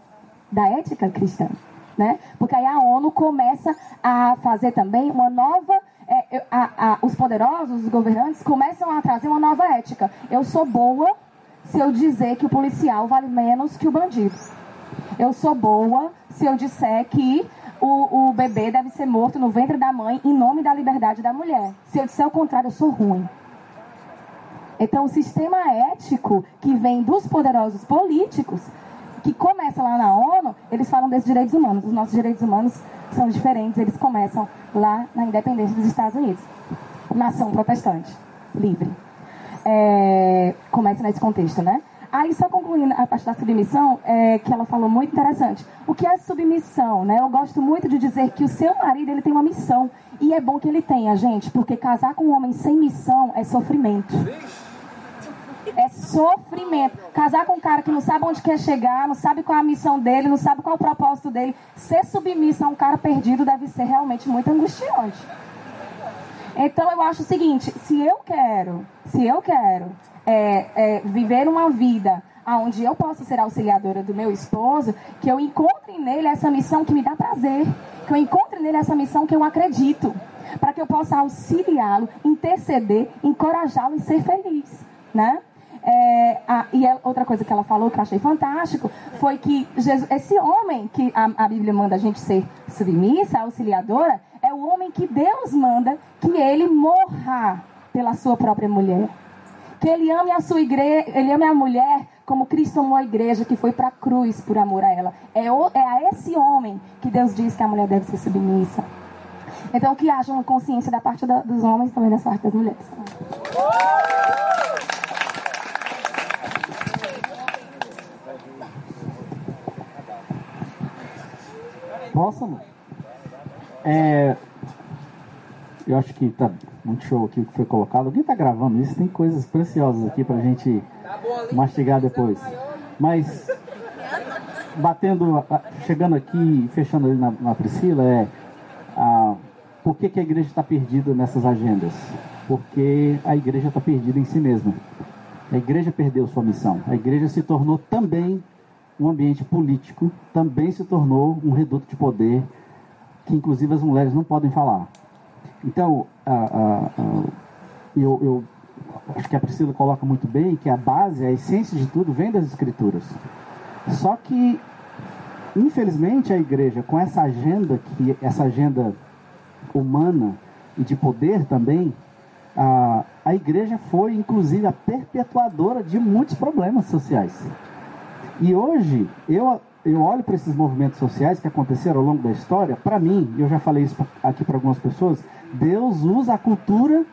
da ética cristã. Né? Porque aí a ONU começa a fazer também uma nova. É, a, a, os poderosos, os governantes, começam a trazer uma nova ética. Eu sou boa se eu dizer que o policial vale menos que o bandido. Eu sou boa se eu disser que o, o bebê deve ser morto no ventre da mãe em nome da liberdade da mulher. Se eu disser o contrário, eu sou ruim. Então, o sistema ético que vem dos poderosos políticos, que começa lá na ONU, eles falam desses direitos humanos. Os nossos direitos humanos são diferentes, eles começam lá na independência dos Estados Unidos. Nação protestante, livre. É, começa nesse contexto, né? Aí, só concluindo a parte da submissão, é, que ela falou muito interessante. O que é submissão, né? Eu gosto muito de dizer que o seu marido, ele tem uma missão. E é bom que ele tenha, gente, porque casar com um homem sem missão é sofrimento. É sofrimento. Casar com um cara que não sabe onde quer chegar, não sabe qual é a missão dele, não sabe qual é o propósito dele. Ser submissa a um cara perdido deve ser realmente muito angustiante. Então eu acho o seguinte, se eu quero, se eu quero é, é, viver uma vida onde eu posso ser auxiliadora do meu esposo, que eu encontre nele essa missão que me dá prazer, que eu encontre nele essa missão que eu acredito, para que eu possa auxiliá-lo, interceder, encorajá-lo e ser feliz, né? É, a, e a outra coisa que ela falou que eu achei fantástico foi que Jesus, esse homem que a, a Bíblia manda a gente ser submissa, auxiliadora, é o homem que Deus manda que ele morra pela sua própria mulher. Que ele ame a sua igreja, ele ame a mulher como Cristo amou a igreja, que foi para a cruz por amor a ela. É, o, é a esse homem que Deus diz que a mulher deve ser submissa. Então, que haja uma consciência da parte da, dos homens também da parte das mulheres. Posso? É, eu acho que tá muito show aqui o que foi colocado. Alguém tá gravando isso? Tem coisas preciosas aqui pra gente mastigar depois. Mas batendo, chegando aqui, fechando ali na, na Priscila, é a, por que, que a igreja está perdida nessas agendas? Porque a igreja está perdida em si mesma. A igreja perdeu sua missão. A igreja se tornou também um ambiente político, também se tornou um reduto de poder que inclusive as mulheres não podem falar. Então, eu, eu acho que a Priscila coloca muito bem que a base, a essência de tudo vem das escrituras. Só que, infelizmente, a igreja, com essa agenda, que essa agenda humana e de poder também, a, a igreja foi, inclusive, a perpetuadora de muitos problemas sociais. E hoje, eu eu olho para esses movimentos sociais que aconteceram ao longo da história, para mim, eu já falei isso aqui para algumas pessoas, Deus usa a cultura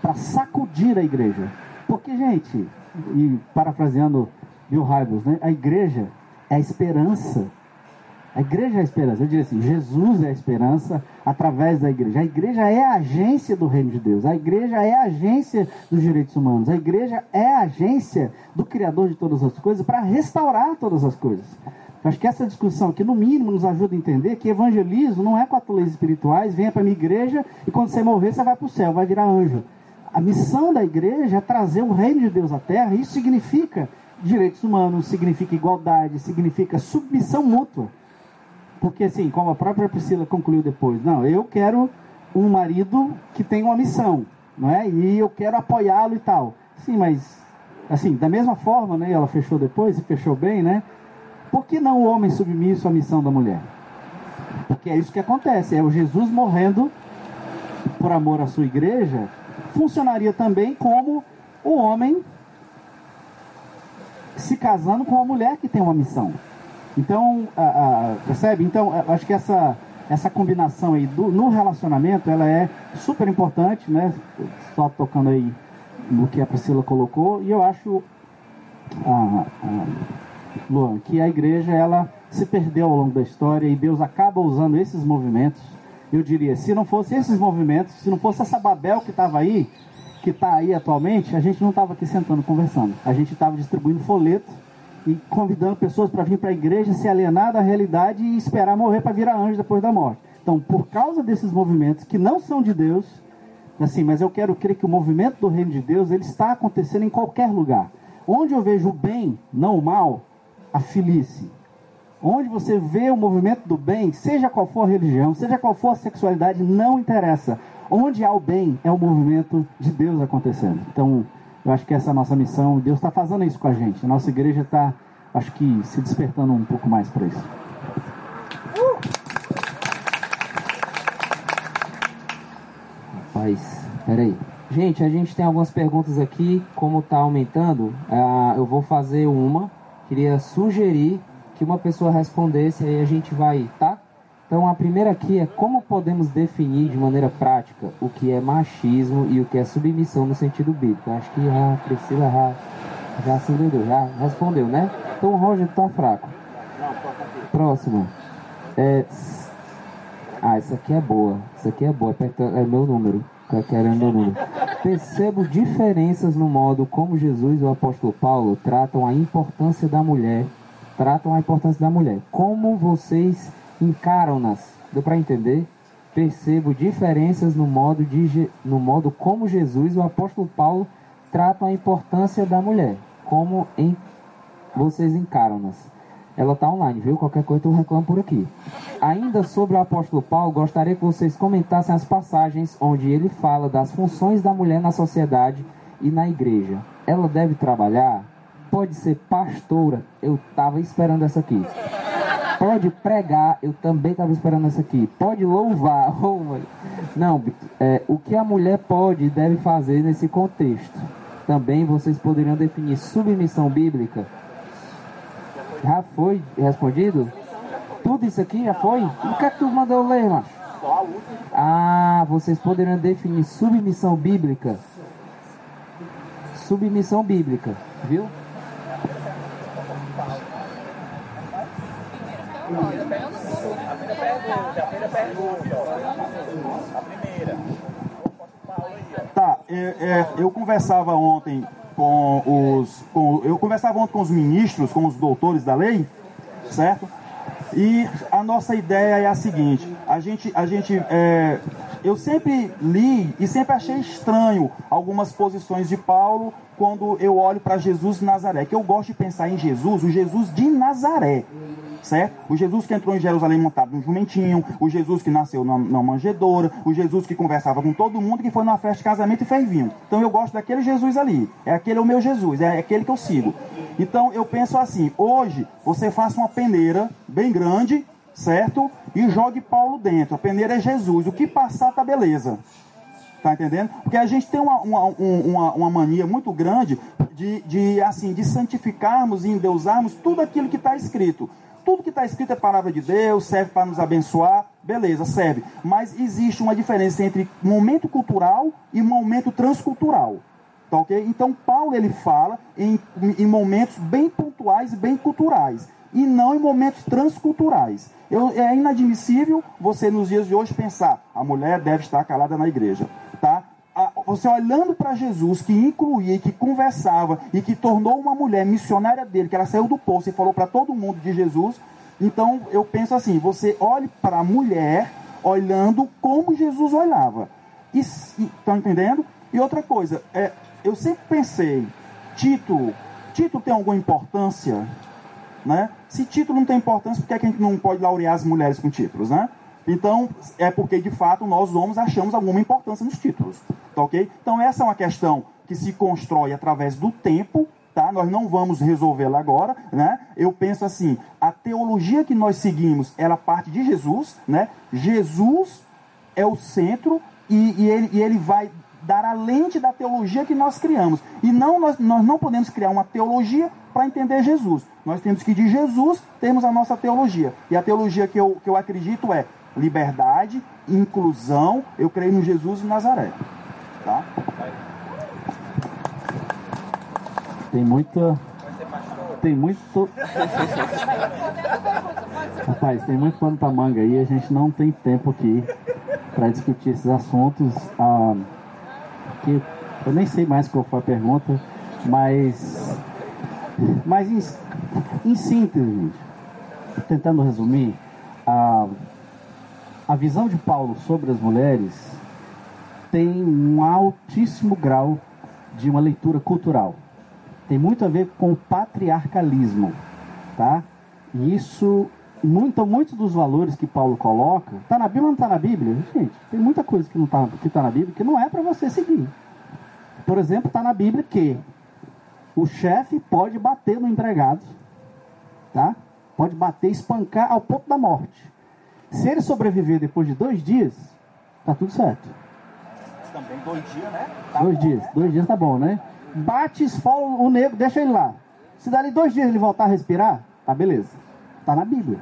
para sacudir a igreja. Porque, gente, e parafraseando Bill Hybels, né, a igreja é a esperança. A igreja é a esperança. Eu diria assim: Jesus é a esperança através da igreja. A igreja é a agência do reino de Deus. A igreja é a agência dos direitos humanos. A igreja é a agência do Criador de todas as coisas para restaurar todas as coisas. Acho que essa discussão aqui, no mínimo, nos ajuda a entender que evangelismo não é quatro leis espirituais, venha para minha igreja e quando você morrer, você vai para o céu, vai virar anjo. A missão da igreja é trazer o reino de Deus à terra, isso significa direitos humanos, significa igualdade, significa submissão mútua. Porque, assim, como a própria Priscila concluiu depois, não, eu quero um marido que tem uma missão. não é? E eu quero apoiá-lo e tal. Sim, mas assim, da mesma forma, né? Ela fechou depois e fechou bem, né? Por que não o homem submisso à missão da mulher? Porque é isso que acontece, é o Jesus morrendo por amor à sua igreja, funcionaria também como o homem se casando com uma mulher que tem uma missão. Então, a, a, percebe? Então, a, acho que essa, essa combinação aí do, no relacionamento, ela é super importante, né? Só tocando aí no que a Priscila colocou, e eu acho, a, Luan, que a igreja, ela se perdeu ao longo da história e Deus acaba usando esses movimentos. Eu diria, se não fosse esses movimentos, se não fosse essa Babel que estava aí, que está aí atualmente, a gente não estava aqui sentando conversando. A gente estava distribuindo folheto e convidando pessoas para vir para a igreja, se alienar da realidade e esperar morrer para virar anjo depois da morte. Então, por causa desses movimentos que não são de Deus, assim, mas eu quero crer que o movimento do reino de Deus ele está acontecendo em qualquer lugar. Onde eu vejo o bem, não o mal, a filice. Onde você vê o movimento do bem, seja qual for a religião, seja qual for a sexualidade, não interessa. Onde há o bem, é o movimento de Deus acontecendo. Então, eu acho que essa é a nossa missão. Deus está fazendo isso com a gente. A nossa igreja está, acho que, se despertando um pouco mais para isso. Rapaz, peraí. Gente, a gente tem algumas perguntas aqui. Como está aumentando, uh, eu vou fazer uma. Queria sugerir que uma pessoa respondesse, aí a gente vai, tá? Então a primeira aqui é como podemos definir de maneira prática o que é machismo e o que é submissão no sentido bíblico. Acho que a Priscila já, já se entendeu, já respondeu, né? Então o Roger tá fraco. Próximo. É... Ah, essa aqui é boa. Essa aqui é boa. É meu número. Tá querendo meu número. Percebo diferenças no modo como Jesus e o apóstolo Paulo tratam a importância da mulher. Tratam a importância da mulher. Como vocês encaram-nas. Deu para entender? Percebo diferenças no modo, de, no modo como Jesus e o apóstolo Paulo tratam a importância da mulher. Como em, vocês encaram-nas. Ela está online, viu? Qualquer coisa eu reclamo por aqui. Ainda sobre o apóstolo Paulo, gostaria que vocês comentassem as passagens onde ele fala das funções da mulher na sociedade e na igreja. Ela deve trabalhar? Pode ser pastora? Eu estava esperando essa aqui. Pode pregar, eu também estava esperando essa aqui. Pode louvar. Oh, não, é, o que a mulher pode e deve fazer nesse contexto? Também vocês poderiam definir submissão bíblica? Já foi respondido? Tudo isso aqui já foi? O que é que tu mandou ler, macho? Ah, vocês poderiam definir submissão bíblica? Submissão bíblica, viu? Tá, é, é, eu conversava ontem com os. Com, eu conversava ontem com os ministros, com os doutores da lei, certo? E a nossa ideia é a seguinte: a gente, a gente é, eu sempre li e sempre achei estranho algumas posições de Paulo quando eu olho para Jesus de Nazaré. Que eu gosto de pensar em Jesus, o Jesus de Nazaré certo? O Jesus que entrou em Jerusalém montado num jumentinho, o Jesus que nasceu na, na manjedoura, o Jesus que conversava com todo mundo, que foi numa festa de casamento e fez vinho. Então eu gosto daquele Jesus ali. É aquele é o meu Jesus, é aquele que eu sigo. Então eu penso assim: hoje você faça uma peneira bem grande, certo? E jogue Paulo dentro. A peneira é Jesus. O que passar tá beleza. Tá entendendo? Porque a gente tem uma, uma, uma, uma mania muito grande de, de, assim, de santificarmos e endeusarmos tudo aquilo que está escrito. Tudo que está escrito é palavra de Deus, serve para nos abençoar, beleza, serve. Mas existe uma diferença entre momento cultural e momento transcultural. Tá ok? Então Paulo ele fala em, em momentos bem pontuais e bem culturais. E não em momentos transculturais. Eu, é inadmissível você nos dias de hoje pensar a mulher deve estar calada na igreja. Você olhando para Jesus, que incluía, que conversava e que tornou uma mulher missionária dele, que ela saiu do poço e falou para todo mundo de Jesus. Então eu penso assim: você olhe para a mulher olhando como Jesus olhava. Estão entendendo? E outra coisa, é, eu sempre pensei: título, título tem alguma importância? Né? Se título não tem importância, por que, é que a gente não pode laurear as mulheres com títulos? Né? Então, é porque de fato nós homens achamos alguma importância nos títulos. Tá ok? Então, essa é uma questão que se constrói através do tempo. Tá? Nós não vamos resolvê-la agora, né? Eu penso assim, a teologia que nós seguimos, ela parte de Jesus, né? Jesus é o centro e, e ele, e ele vai dar a lente da teologia que nós criamos. E não nós, nós não podemos criar uma teologia para entender Jesus. Nós temos que de Jesus termos a nossa teologia. E a teologia que eu, que eu acredito é liberdade, inclusão. Eu creio no Jesus de Nazaré. Tá? Tem muita. Tem muito. Rapaz, tem muito pano pra manga aí, a gente não tem tempo aqui para discutir esses assuntos. Ah, que eu nem sei mais qual foi a pergunta, mas. Mas em, em síntese, gente, tentando resumir, a visão de Paulo sobre as mulheres tem um altíssimo grau de uma leitura cultural. Tem muito a ver com o patriarcalismo, tá? E isso, muito, muitos dos valores que Paulo coloca, tá na Bíblia ou não tá na Bíblia? Gente, tem muita coisa que não tá, que tá na Bíblia que não é para você seguir. Por exemplo, tá na Bíblia que o chefe pode bater no empregado, tá? Pode bater, espancar ao ponto da morte. Se ele sobreviver depois de dois dias, tá tudo certo. Também dois dias, né? Tá dois bom, dias, né? dois dias tá bom, né? Bate, esfola o negro, deixa ele lá. Se dali dois dias ele voltar a respirar, tá beleza. Tá na Bíblia.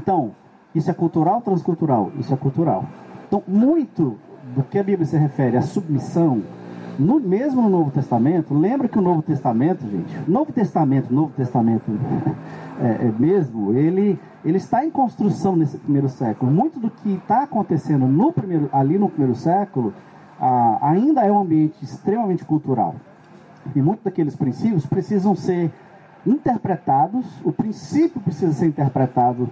Então, isso é cultural ou transcultural? Isso é cultural. Então, muito do que a Bíblia se refere à submissão, no, mesmo no Novo Testamento, lembra que o Novo Testamento, gente, Novo Testamento, Novo Testamento é, é mesmo, ele, ele está em construção nesse primeiro século. Muito do que está acontecendo no primeiro, ali no primeiro século ah, ainda é um ambiente extremamente cultural. E muitos daqueles princípios precisam ser interpretados, o princípio precisa ser interpretado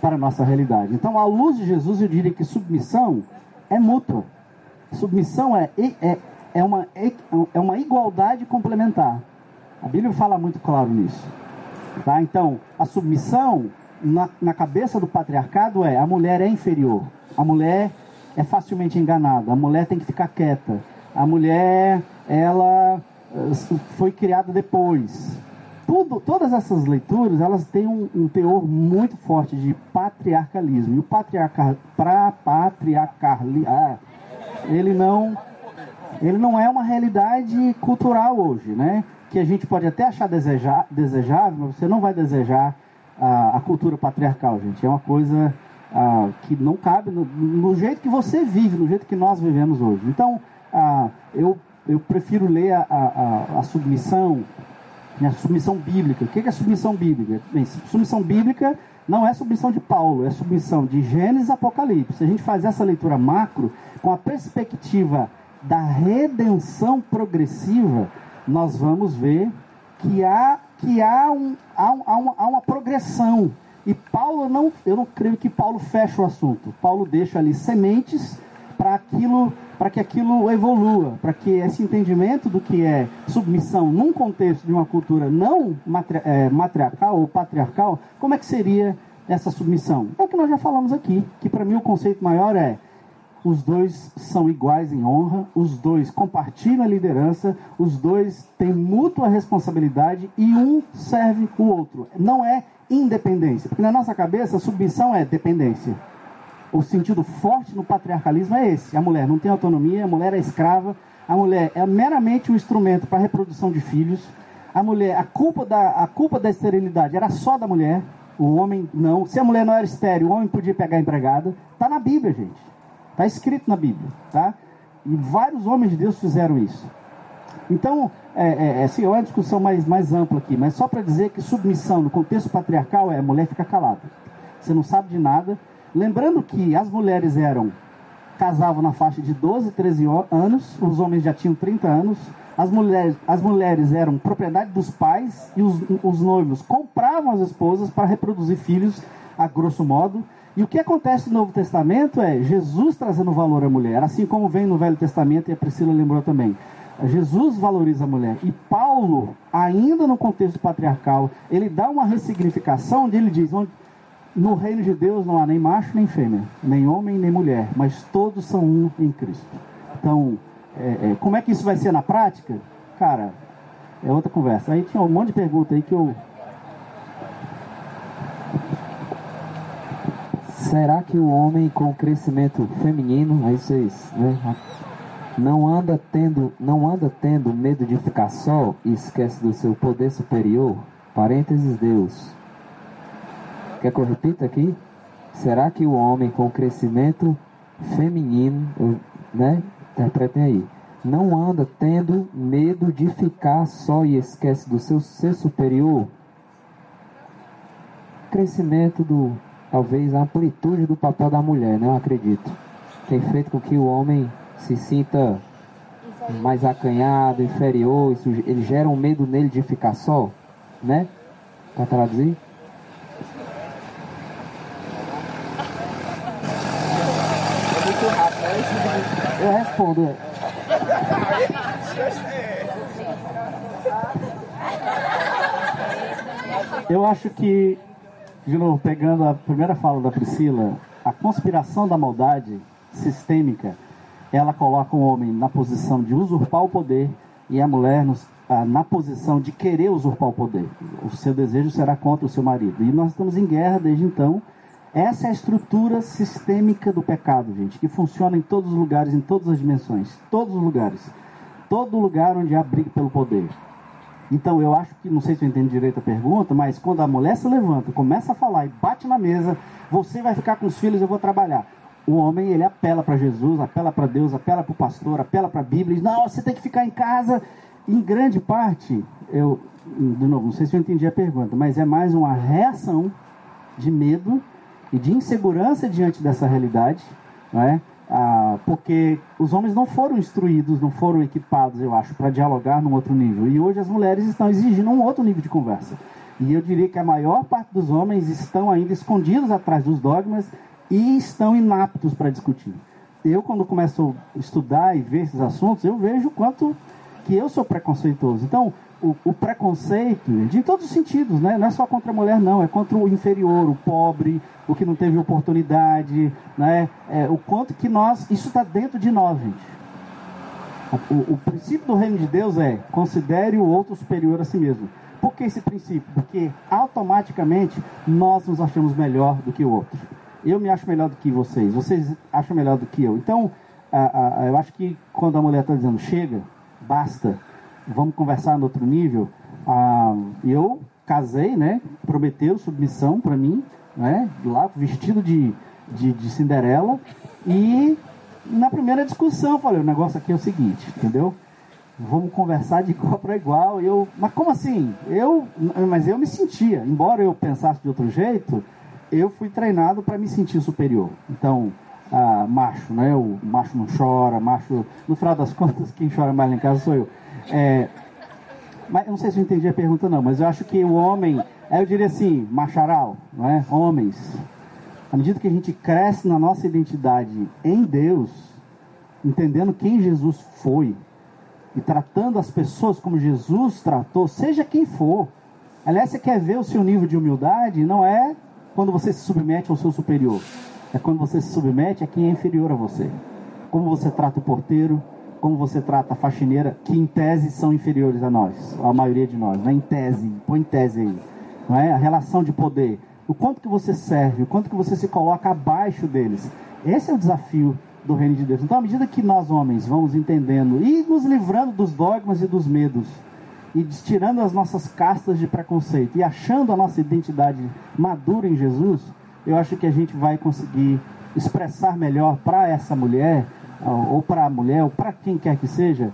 para a nossa realidade. Então, à luz de Jesus, eu diria que submissão é mútua. Submissão é, é, é, uma, é uma igualdade complementar. A Bíblia fala muito claro nisso. Tá? Então, a submissão na, na cabeça do patriarcado é a mulher é inferior, a mulher é facilmente enganada, a mulher tem que ficar quieta, a mulher ela eh, foi criada depois. Tudo, todas essas leituras elas têm um, um teor muito forte de patriarcalismo e o patriarca, pra, patriarcali, ah, ele não ele não é uma realidade cultural hoje, né? Que a gente pode até achar desejar, desejável, mas você não vai desejar a, a cultura patriarcal, gente. É uma coisa ah, que não cabe no, no, jeito que você vive, no jeito que nós vivemos hoje. Então, ah, eu, eu prefiro ler a, a, a submissão, a submissão bíblica. O que é submissão bíblica? Bem, submissão bíblica não é submissão de Paulo, é submissão de Gênesis e Apocalipse. Se a gente faz essa leitura macro, com a perspectiva da redenção progressiva, nós vamos ver que há, que há, um, há, há, uma, há uma progressão. E Paulo não, eu não creio que Paulo feche o assunto. Paulo deixa ali sementes para aquilo, para que aquilo evolua, para que esse entendimento do que é submissão num contexto de uma cultura não matri, é, matriarcal ou patriarcal, como é que seria essa submissão? É o que nós já falamos aqui, que para mim o conceito maior é os dois são iguais em honra, os dois compartilham a liderança, os dois têm mútua responsabilidade e um serve o outro. Não é independência, porque na nossa cabeça submissão é dependência. O sentido forte no patriarcalismo é esse: a mulher não tem autonomia, a mulher é escrava, a mulher é meramente um instrumento para a reprodução de filhos. A mulher, a culpa da, a culpa da esterilidade era só da mulher, o homem não. Se a mulher não era estéril, o homem podia pegar a empregada. Está na Bíblia, gente. Está escrito na Bíblia, tá? E vários homens de Deus fizeram isso. Então, é, é, assim, é uma discussão mais, mais ampla aqui, mas só para dizer que submissão no contexto patriarcal é a mulher fica calada. Você não sabe de nada. Lembrando que as mulheres eram casavam na faixa de 12, 13 anos, os homens já tinham 30 anos. As mulheres, as mulheres eram propriedade dos pais e os, os noivos compravam as esposas para reproduzir filhos, a grosso modo. E o que acontece no Novo Testamento é Jesus trazendo valor à mulher, assim como vem no Velho Testamento, e a Priscila lembrou também. Jesus valoriza a mulher. E Paulo, ainda no contexto patriarcal, ele dá uma ressignificação onde ele diz: no reino de Deus não há nem macho nem fêmea, nem homem nem mulher, mas todos são um em Cristo. Então, é, é, como é que isso vai ser na prática? Cara, é outra conversa. Aí tinha um monte de pergunta aí que eu. Será que o homem com crescimento feminino, aí vocês, né, não anda tendo, não anda tendo medo de ficar só e esquece do seu poder superior? Parênteses Deus. Quer que eu repita aqui? Será que o homem com crescimento feminino, né? Interpretem aí. Não anda tendo medo de ficar só e esquece do seu ser superior? Crescimento do, talvez a amplitude do papel da mulher, né? Acredito. Tem feito com que o homem se sinta mais acanhado, inferior, isso, ele gera um medo nele de ficar só, né? Para traduzir? Eu respondo. Eu acho que, de novo, pegando a primeira fala da Priscila, a conspiração da maldade sistêmica, ela coloca o homem na posição de usurpar o poder e a mulher nos, ah, na posição de querer usurpar o poder. O seu desejo será contra o seu marido. E nós estamos em guerra desde então. Essa é a estrutura sistêmica do pecado, gente, que funciona em todos os lugares, em todas as dimensões, todos os lugares. Todo lugar onde há briga pelo poder. Então eu acho que, não sei se eu entendi direito a pergunta, mas quando a mulher se levanta, começa a falar e bate na mesa, você vai ficar com os filhos, eu vou trabalhar. O homem, ele apela para Jesus, apela para Deus, apela para o pastor, apela para a Bíblia, diz, não, você tem que ficar em casa. Em grande parte, eu, de novo, não sei se eu entendi a pergunta, mas é mais uma reação de medo e de insegurança diante dessa realidade, não é? Ah, porque os homens não foram instruídos, não foram equipados, eu acho, para dialogar num outro nível. E hoje as mulheres estão exigindo um outro nível de conversa. E eu diria que a maior parte dos homens estão ainda escondidos atrás dos dogmas e estão inaptos para discutir. Eu, quando começo a estudar e ver esses assuntos, eu vejo quanto que eu sou preconceituoso. Então, o, o, preconceito, de todos os sentidos, né? não é só contra a mulher, não, é contra o inferior, o pobre, o que não teve oportunidade, né? É, o quanto que nós, isso está dentro de nós, gente. O, o, princípio do reino de Deus é considere o outro superior a si mesmo. Por que esse princípio? Porque automaticamente nós nos achamos melhor do que o outro. Eu me acho melhor do que vocês, vocês acham melhor do que eu. Então, a, a, eu acho que quando a mulher está dizendo chega, basta, vamos conversar no outro nível. Ah, eu casei, né? Prometeu submissão para mim, né? Lá vestido de, de, de Cinderela. E na primeira discussão eu falei, o negócio aqui é o seguinte, entendeu? Vamos conversar de igual para igual. Eu, mas como assim? Eu, mas eu me sentia, embora eu pensasse de outro jeito, eu fui treinado para me sentir superior. Então, ah, macho, né? O macho não chora, macho. No final das contas, quem chora mais lá em casa sou eu. É, mas eu não sei se eu entendi a pergunta não, mas eu acho que o homem, eu diria assim, macharal, não é? Homens. À medida que a gente cresce na nossa identidade em Deus, entendendo quem Jesus foi e tratando as pessoas como Jesus tratou, seja quem for. Aliás, você quer ver o seu nível de humildade? Não é quando você se submete ao seu superior. É quando você se submete a quem é inferior a você. Como você trata o porteiro, como você trata a faxineira, que em tese são inferiores a nós, a maioria de nós, né? em tese, põe em tese aí. Não é? A relação de poder. O quanto que você serve, o quanto que você se coloca abaixo deles. Esse é o desafio do reino de Deus. Então, à medida que nós homens vamos entendendo e nos livrando dos dogmas e dos medos, e tirando as nossas castas de preconceito e achando a nossa identidade madura em Jesus, eu acho que a gente vai conseguir expressar melhor para essa mulher ou para a mulher, ou para quem quer que seja,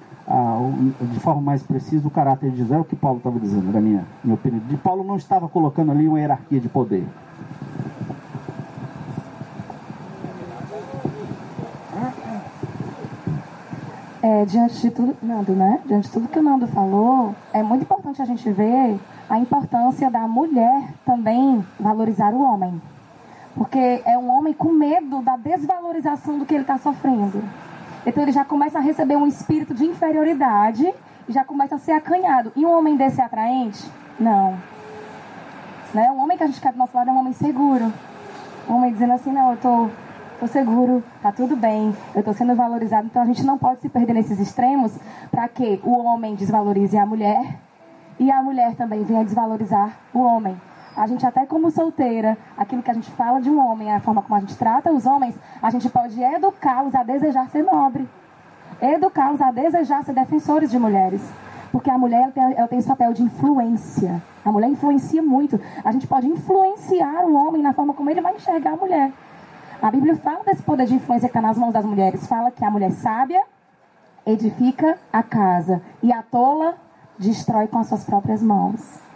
de forma mais precisa, o caráter de Jesus. É o que Paulo estava dizendo, na minha, minha opinião. De Paulo não estava colocando ali uma hierarquia de poder. É, diante de tudo, Nando, né? Diante de tudo que o Nando falou, é muito importante a gente ver a importância da mulher também valorizar o homem. Porque é um homem com medo da desvalorização do que ele está sofrendo. Então ele já começa a receber um espírito de inferioridade e já começa a ser acanhado. E um homem desse é atraente? Não. Né? Um homem que a gente quer do nosso lado é um homem seguro. homem dizendo assim, não, eu tô, tô seguro, tá tudo bem, eu tô sendo valorizado. Então a gente não pode se perder nesses extremos para que o homem desvalorize a mulher e a mulher também venha desvalorizar o homem. A gente até como solteira, aquilo que a gente fala de um homem, a forma como a gente trata os homens, a gente pode educá-los a desejar ser nobre. Educá-los a desejar ser defensores de mulheres. Porque a mulher ela tem, ela tem esse papel de influência. A mulher influencia muito. A gente pode influenciar o homem na forma como ele vai enxergar a mulher. A Bíblia fala desse poder de influência que está nas mãos das mulheres. Fala que a mulher sábia edifica a casa e a tola destrói com as suas próprias mãos.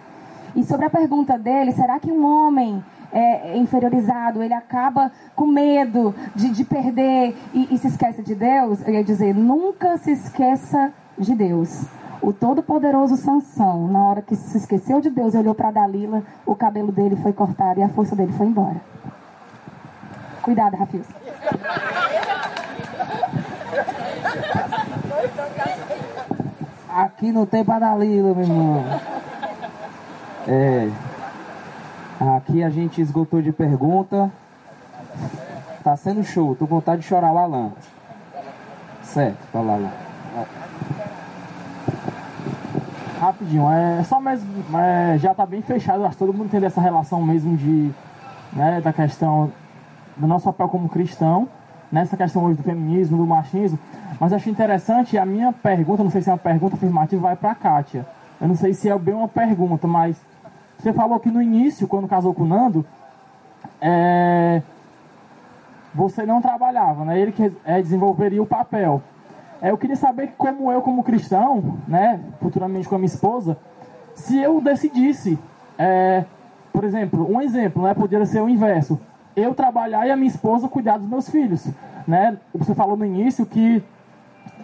E sobre a pergunta dele, será que um homem é, inferiorizado, ele acaba com medo de, de perder e, e se esquece de Deus? Eu ia dizer, nunca se esqueça de Deus. O todo-poderoso Sansão, na hora que se esqueceu de Deus e olhou para Dalila, o cabelo dele foi cortado e a força dele foi embora. Cuidado, Rafios. Aqui não tem pra Dalila, meu irmão. É. Aqui a gente esgotou de pergunta. Tá sendo show. Tô com vontade de chorar o Alan. Certo, vai lá, Alan. Rapidinho, é só mesmo. é, já tá bem fechado, acho que todo mundo entende essa relação mesmo de. Né, da questão do nosso papel como cristão, nessa questão hoje do feminismo, do machismo. Mas achei interessante, a minha pergunta, não sei se é uma pergunta afirmativa, vai para a Kátia. Eu não sei se é bem uma pergunta, mas você falou que no início, quando casou com o Nando, é, você não trabalhava, né? Ele que é, desenvolveria o papel. É, eu queria saber como eu, como cristão, né, futuramente com a minha esposa, se eu decidisse, é, por exemplo, um exemplo, né, poderia ser o inverso. Eu trabalhar e a minha esposa cuidar dos meus filhos, né? Você falou no início que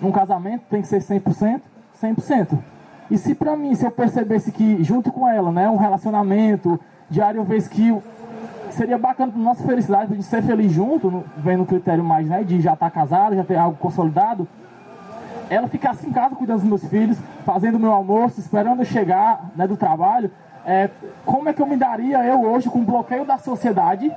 num casamento tem que ser 100%, 100%. E se pra mim, se eu percebesse que junto com ela, né, um relacionamento diário, vez que seria bacana para nossa felicidade, de ser feliz junto, no, vendo o critério mais, né, de já estar casado, já ter algo consolidado, ela ficasse em casa cuidando dos meus filhos, fazendo meu almoço, esperando eu chegar, né, do trabalho, é, como é que eu me daria eu hoje com o bloqueio da sociedade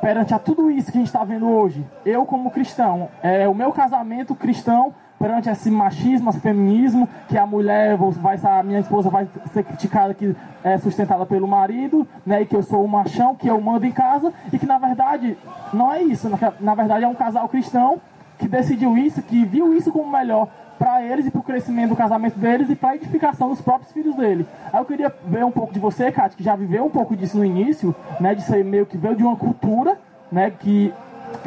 perante a tudo isso que a gente está vendo hoje? Eu como cristão, é, o meu casamento cristão perante esse machismo, esse feminismo, que a mulher vai a minha esposa vai ser criticada que é sustentada pelo marido, né, e que eu sou o machão, que eu mando em casa, e que na verdade não é isso, na, verdade é um casal cristão que decidiu isso, que viu isso como melhor para eles e para o crescimento do casamento deles e para a edificação dos próprios filhos dele. Aí eu queria ver um pouco de você, Kátia, que já viveu um pouco disso no início, né, de ser meio que veio de uma cultura, né, que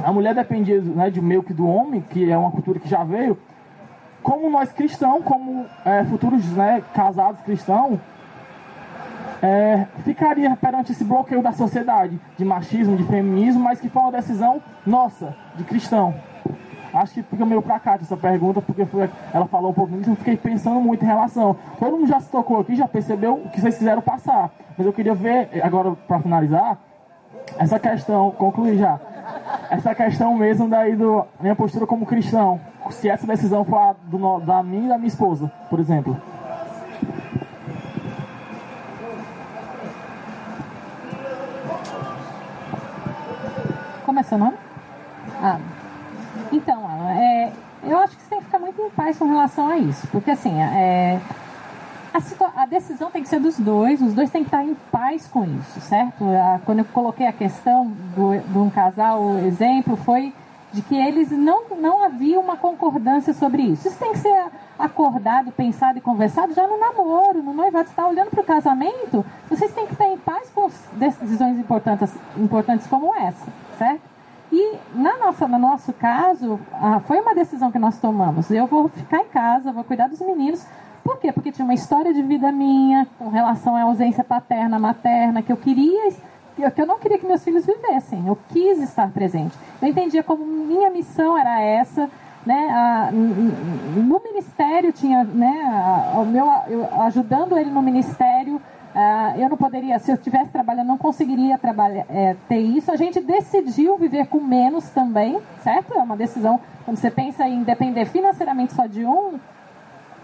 a mulher dependia né, de meio que do homem, que é uma cultura que já veio, como nós cristãos, como é, futuros né, casados cristãos, é, ficaria perante esse bloqueio da sociedade de machismo, de feminismo, mas que foi uma decisão nossa, de cristão. Acho que fica meio pra cá essa pergunta, porque foi, ela falou um pouco nisso, eu fiquei pensando muito em relação. Todo mundo já se tocou aqui, já percebeu o que vocês quiseram passar. Mas eu queria ver, agora para finalizar, essa questão, concluir já. Essa questão mesmo daí do minha postura como cristão. Se essa decisão for a do, da minha e da minha esposa, por exemplo. Como é seu nome? Ah. Então, Alan, é, eu acho que você tem que ficar muito em paz com relação a isso. Porque assim, é, a, a, decisão tem que ser dos dois, os dois têm que estar em paz com isso, certo? A, quando eu coloquei a questão do, de um casal, o exemplo foi de que eles não, não havia uma concordância sobre isso. Isso tem que ser acordado, pensado e conversado já no namoro, no noivado. Você está olhando para o casamento, vocês têm que estar em paz com decisões importantes, importantes como essa, certo? E na nossa, no nosso caso, ah, foi uma decisão que nós tomamos. Eu vou ficar em casa, vou cuidar dos meninos. Por quê? Porque tinha uma história de vida minha com relação à ausência paterna, materna, que eu queria, que eu não queria que meus filhos vivessem. Eu quis estar presente. Eu entendia como minha missão era essa. Né, a, no ministério tinha, né, a, o meu, eu, ajudando ele no ministério, eu não poderia, se eu estivesse trabalhando, não conseguiria trabalhar, é, ter isso. A gente decidiu viver com menos também, certo? É uma decisão. Quando você pensa em depender financeiramente só de um,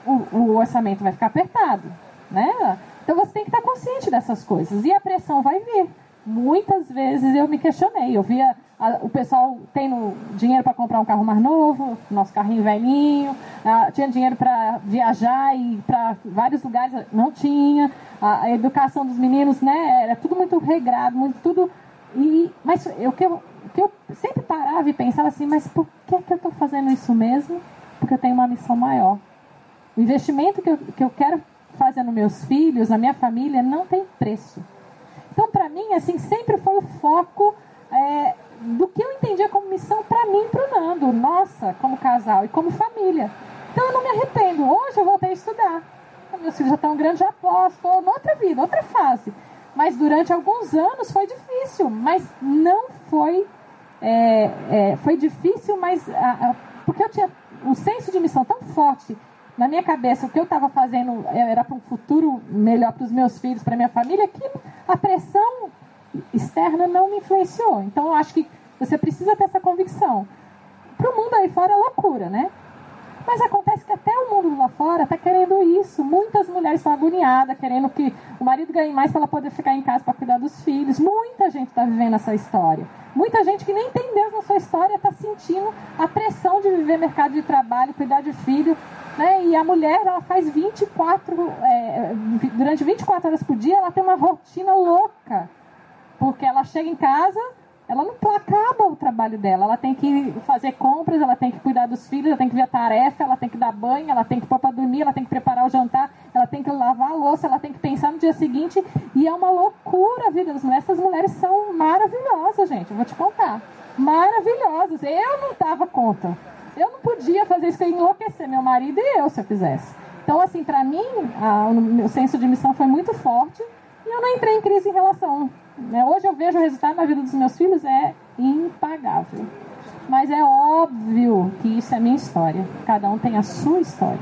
o, o orçamento vai ficar apertado, né? Então você tem que estar consciente dessas coisas e a pressão vai vir. muitas vezes eu me questionei. Eu via a, o pessoal tendo dinheiro para comprar um carro mais novo, nosso carrinho velhinho, ah, tinha dinheiro para viajar e para vários lugares, não tinha. A, a, educação dos meninos, né, era tudo muito regrado, muito tudo. E, mas eu, que, eu, que eu sempre parava e pensava assim, mas por que, que eu estou fazendo isso mesmo? Porque eu tenho uma missão maior. O investimento que eu, que eu quero fazer nos meus filhos, na minha família, não tem preço. Então, para mim, assim, sempre foi o foco é, do que eu entendia como missão para mim e para o Nando, nossa, como casal e como família. Então, eu não me arrependo. Hoje eu voltei a estudar. Meus filhos já estão grandes, já posso, estou outra vida, outra fase. Mas durante alguns anos foi difícil, mas não foi. É, é, foi difícil, mas a, a, porque eu tinha um senso de missão tão forte na minha cabeça o que eu estava fazendo era para um futuro melhor para os meus filhos, para minha família, que a pressão externa não me influenciou. Então eu acho que você precisa ter essa convicção. Para o mundo aí fora é loucura, né? Mas acontece que até o mundo lá fora está querendo isso. Muitas mulheres estão agoniadas, querendo que o marido ganhe mais para ela poder ficar em casa para cuidar dos filhos. Muita gente está vivendo essa história. Muita gente que nem tem Deus na sua história está sentindo a pressão de viver mercado de trabalho, cuidar de filho. Né? E a mulher, ela faz 24, é, durante 24 horas por dia, ela tem uma rotina louca. Porque ela chega em casa, ela não acaba o trabalho dela. Ela tem que fazer compras, ela tem que cuidar dos filhos, ela tem que ver a tarefa, ela tem que dar banho, ela tem que pôr para dormir, ela tem que preparar o jantar, ela tem que lavar a louça, ela tem que pensar no dia seguinte. E é uma loucura a vida das mulheres. Essas mulheres são maravilhosas, gente. Eu vou te contar. Maravilhosas. Eu não dava conta. Eu não podia fazer isso, eu ia enlouquecer meu marido e eu se eu fizesse. Então, assim, para mim, a, o meu senso de missão foi muito forte e eu não entrei em crise em relação né? Hoje eu vejo o resultado na vida dos meus filhos é impagável. Mas é óbvio que isso é minha história. Cada um tem a sua história.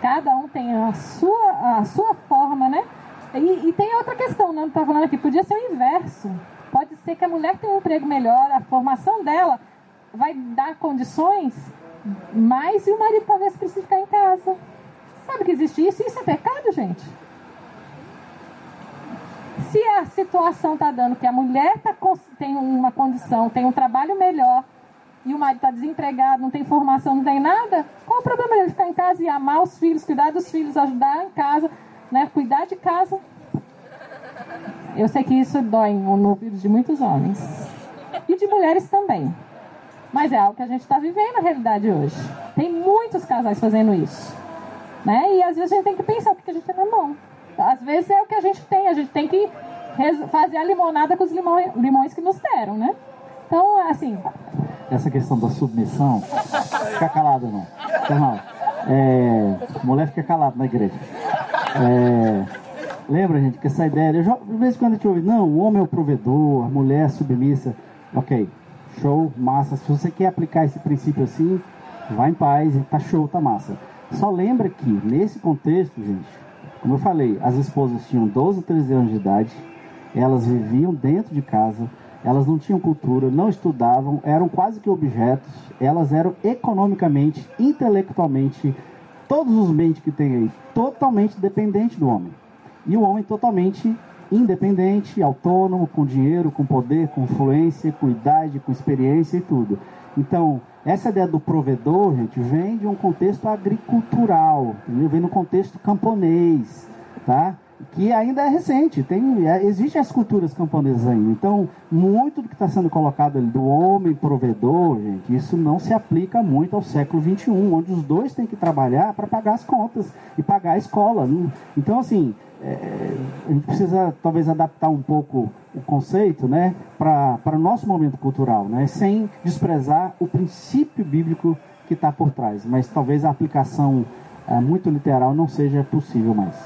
Cada um tem a sua, a sua forma, né? E, e tem outra questão, né? Tá falando aqui, podia ser o inverso. Pode ser que a mulher tenha um emprego melhor, a formação dela vai dar condições, mas e o marido talvez precise ficar em casa. Sabe que existe isso? Isso é pecado, gente? Se a situação está dando que a mulher tá, tem uma condição, tem um trabalho melhor, e o marido está desempregado, não tem formação, não tem nada, qual o problema dele ficar em casa e amar os filhos, cuidar dos filhos, ajudar em casa, né, cuidar de casa? Eu sei que isso dói no ouvido de muitos homens. E de mulheres também. Mas é algo que a gente está vivendo na realidade hoje. Tem muitos casais fazendo isso. Né? E às vezes a gente tem que pensar o que a gente tem na mão. Às vezes é o que a gente tem, a gente tem que fazer a limonada com os limões, limões que nos deram, né? Então, assim. Essa questão da submissão, fica calado não. Então, é, mulher fica calada na igreja. É, lembra, gente, que essa ideia. Eu já, de vez em quando a gente ouve, não, o homem é o provedor, a mulher é submissa. Ok, show, massa. Se você quer aplicar esse princípio assim, vá em paz tá show, tá massa. Só lembra que, nesse contexto, gente, como eu falei, as esposas tinham 12, 13 anos de idade, elas viviam dentro de casa, elas não tinham cultura, não estudavam, eram quase que objetos, elas eram economicamente, intelectualmente, todos os meios que tem aí, totalmente dependente do homem. E o homem totalmente independente, autônomo, com dinheiro, com poder, com influência, com idade, com experiência e tudo. Então, essa ideia do provedor, gente, vem de um contexto agricultural, entendeu? vem no contexto camponês, tá? Que ainda é recente, tem, é, existem as culturas camponesas ainda. Então, muito do que está sendo colocado ali do homem provedor, gente, isso não se aplica muito ao século XXI, onde os dois têm que trabalhar para pagar as contas e pagar a escola. Né? Então, assim, é, a gente precisa talvez adaptar um pouco o conceito né, para o nosso momento cultural, né, sem desprezar o princípio bíblico que está por trás, mas talvez a aplicação é, muito literal não seja possível mais.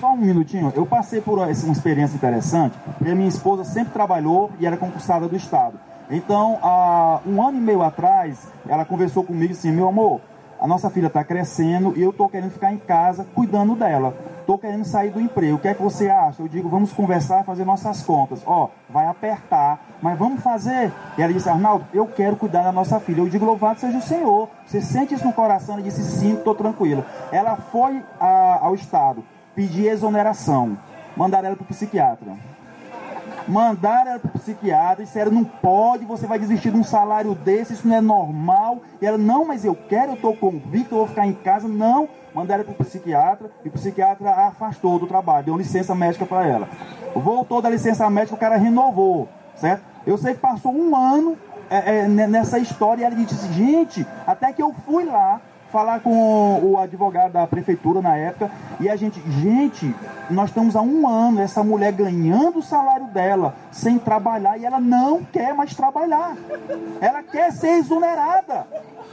Só um minutinho, eu passei por uma experiência interessante, porque minha esposa sempre trabalhou e era concursada do Estado. Então, há um ano e meio atrás, ela conversou comigo assim, meu amor, a nossa filha está crescendo e eu estou querendo ficar em casa cuidando dela. Estou querendo sair do emprego. O que é que você acha? Eu digo, vamos conversar, fazer nossas contas. Ó, vai apertar, mas vamos fazer. E ela disse, Arnaldo, eu quero cuidar da nossa filha. Eu digo, louvado seja o Senhor. Você sente isso no coração? Ela disse, sim, estou tranquila. Ela foi a, ao Estado pedir exoneração. mandaram ela para o psiquiatra. Mandaram ela para o psiquiatra e disseram, não pode, você vai desistir de um salário desse, isso não é normal. E ela, não, mas eu quero, eu estou convicto, eu vou ficar em casa. Não, mandaram para o psiquiatra e o psiquiatra a afastou do trabalho, deu licença médica para ela. Voltou da licença médica, o cara renovou, certo? Eu sei que passou um ano é, é, nessa história e ela disse, gente, até que eu fui lá, falar com o advogado da prefeitura na época e a gente, gente, nós estamos há um ano, essa mulher ganhando o salário dela sem trabalhar e ela não quer mais trabalhar. Ela quer ser exonerada.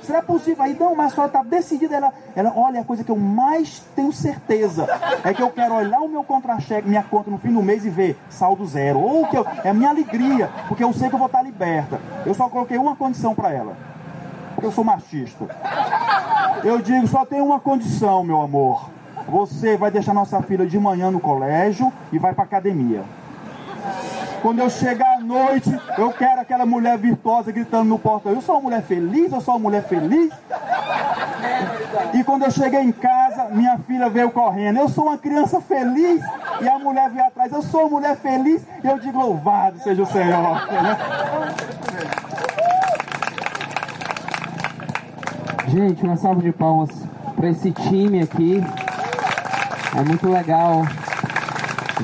Será possível? Aí, não, mas a senhora está decidida. Ela, ela, olha, a coisa que eu mais tenho certeza é que eu quero olhar o meu contra-cheque, minha conta no fim do mês e ver saldo zero. Ou que eu, é minha alegria, porque eu sei que eu vou estar liberta. Eu só coloquei uma condição para ela. Eu sou machista. Eu digo, só tem uma condição, meu amor. Você vai deixar nossa filha de manhã no colégio e vai para academia. Quando eu chegar à noite, eu quero aquela mulher virtuosa gritando no portão. Eu sou uma mulher feliz, eu sou uma mulher feliz. E quando eu cheguei em casa, minha filha veio correndo. Eu sou uma criança feliz. E a mulher veio atrás. Eu sou uma mulher feliz. E eu digo, louvado seja o Senhor. Gente, uma salva de palmas para esse time aqui. É muito legal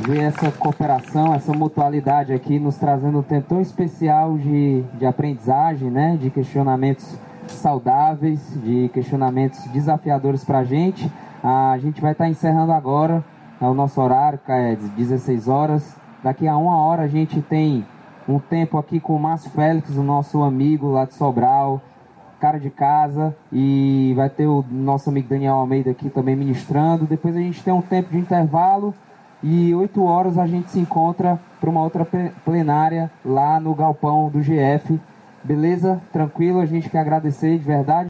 ver essa cooperação, essa mutualidade aqui, nos trazendo um tempo tão especial de, de aprendizagem, né? De questionamentos saudáveis, de questionamentos desafiadores para a gente. A gente vai estar tá encerrando agora é o nosso horário, é 16 horas. Daqui a uma hora a gente tem um tempo aqui com o Márcio Félix, o nosso amigo lá de Sobral, cara de casa, e vai ter o nosso amigo Daniel Almeida aqui também ministrando. Depois a gente tem um tempo de intervalo e 8 horas a gente se encontra para uma outra plenária lá no galpão do GF. Beleza? Tranquilo? A gente quer agradecer de verdade.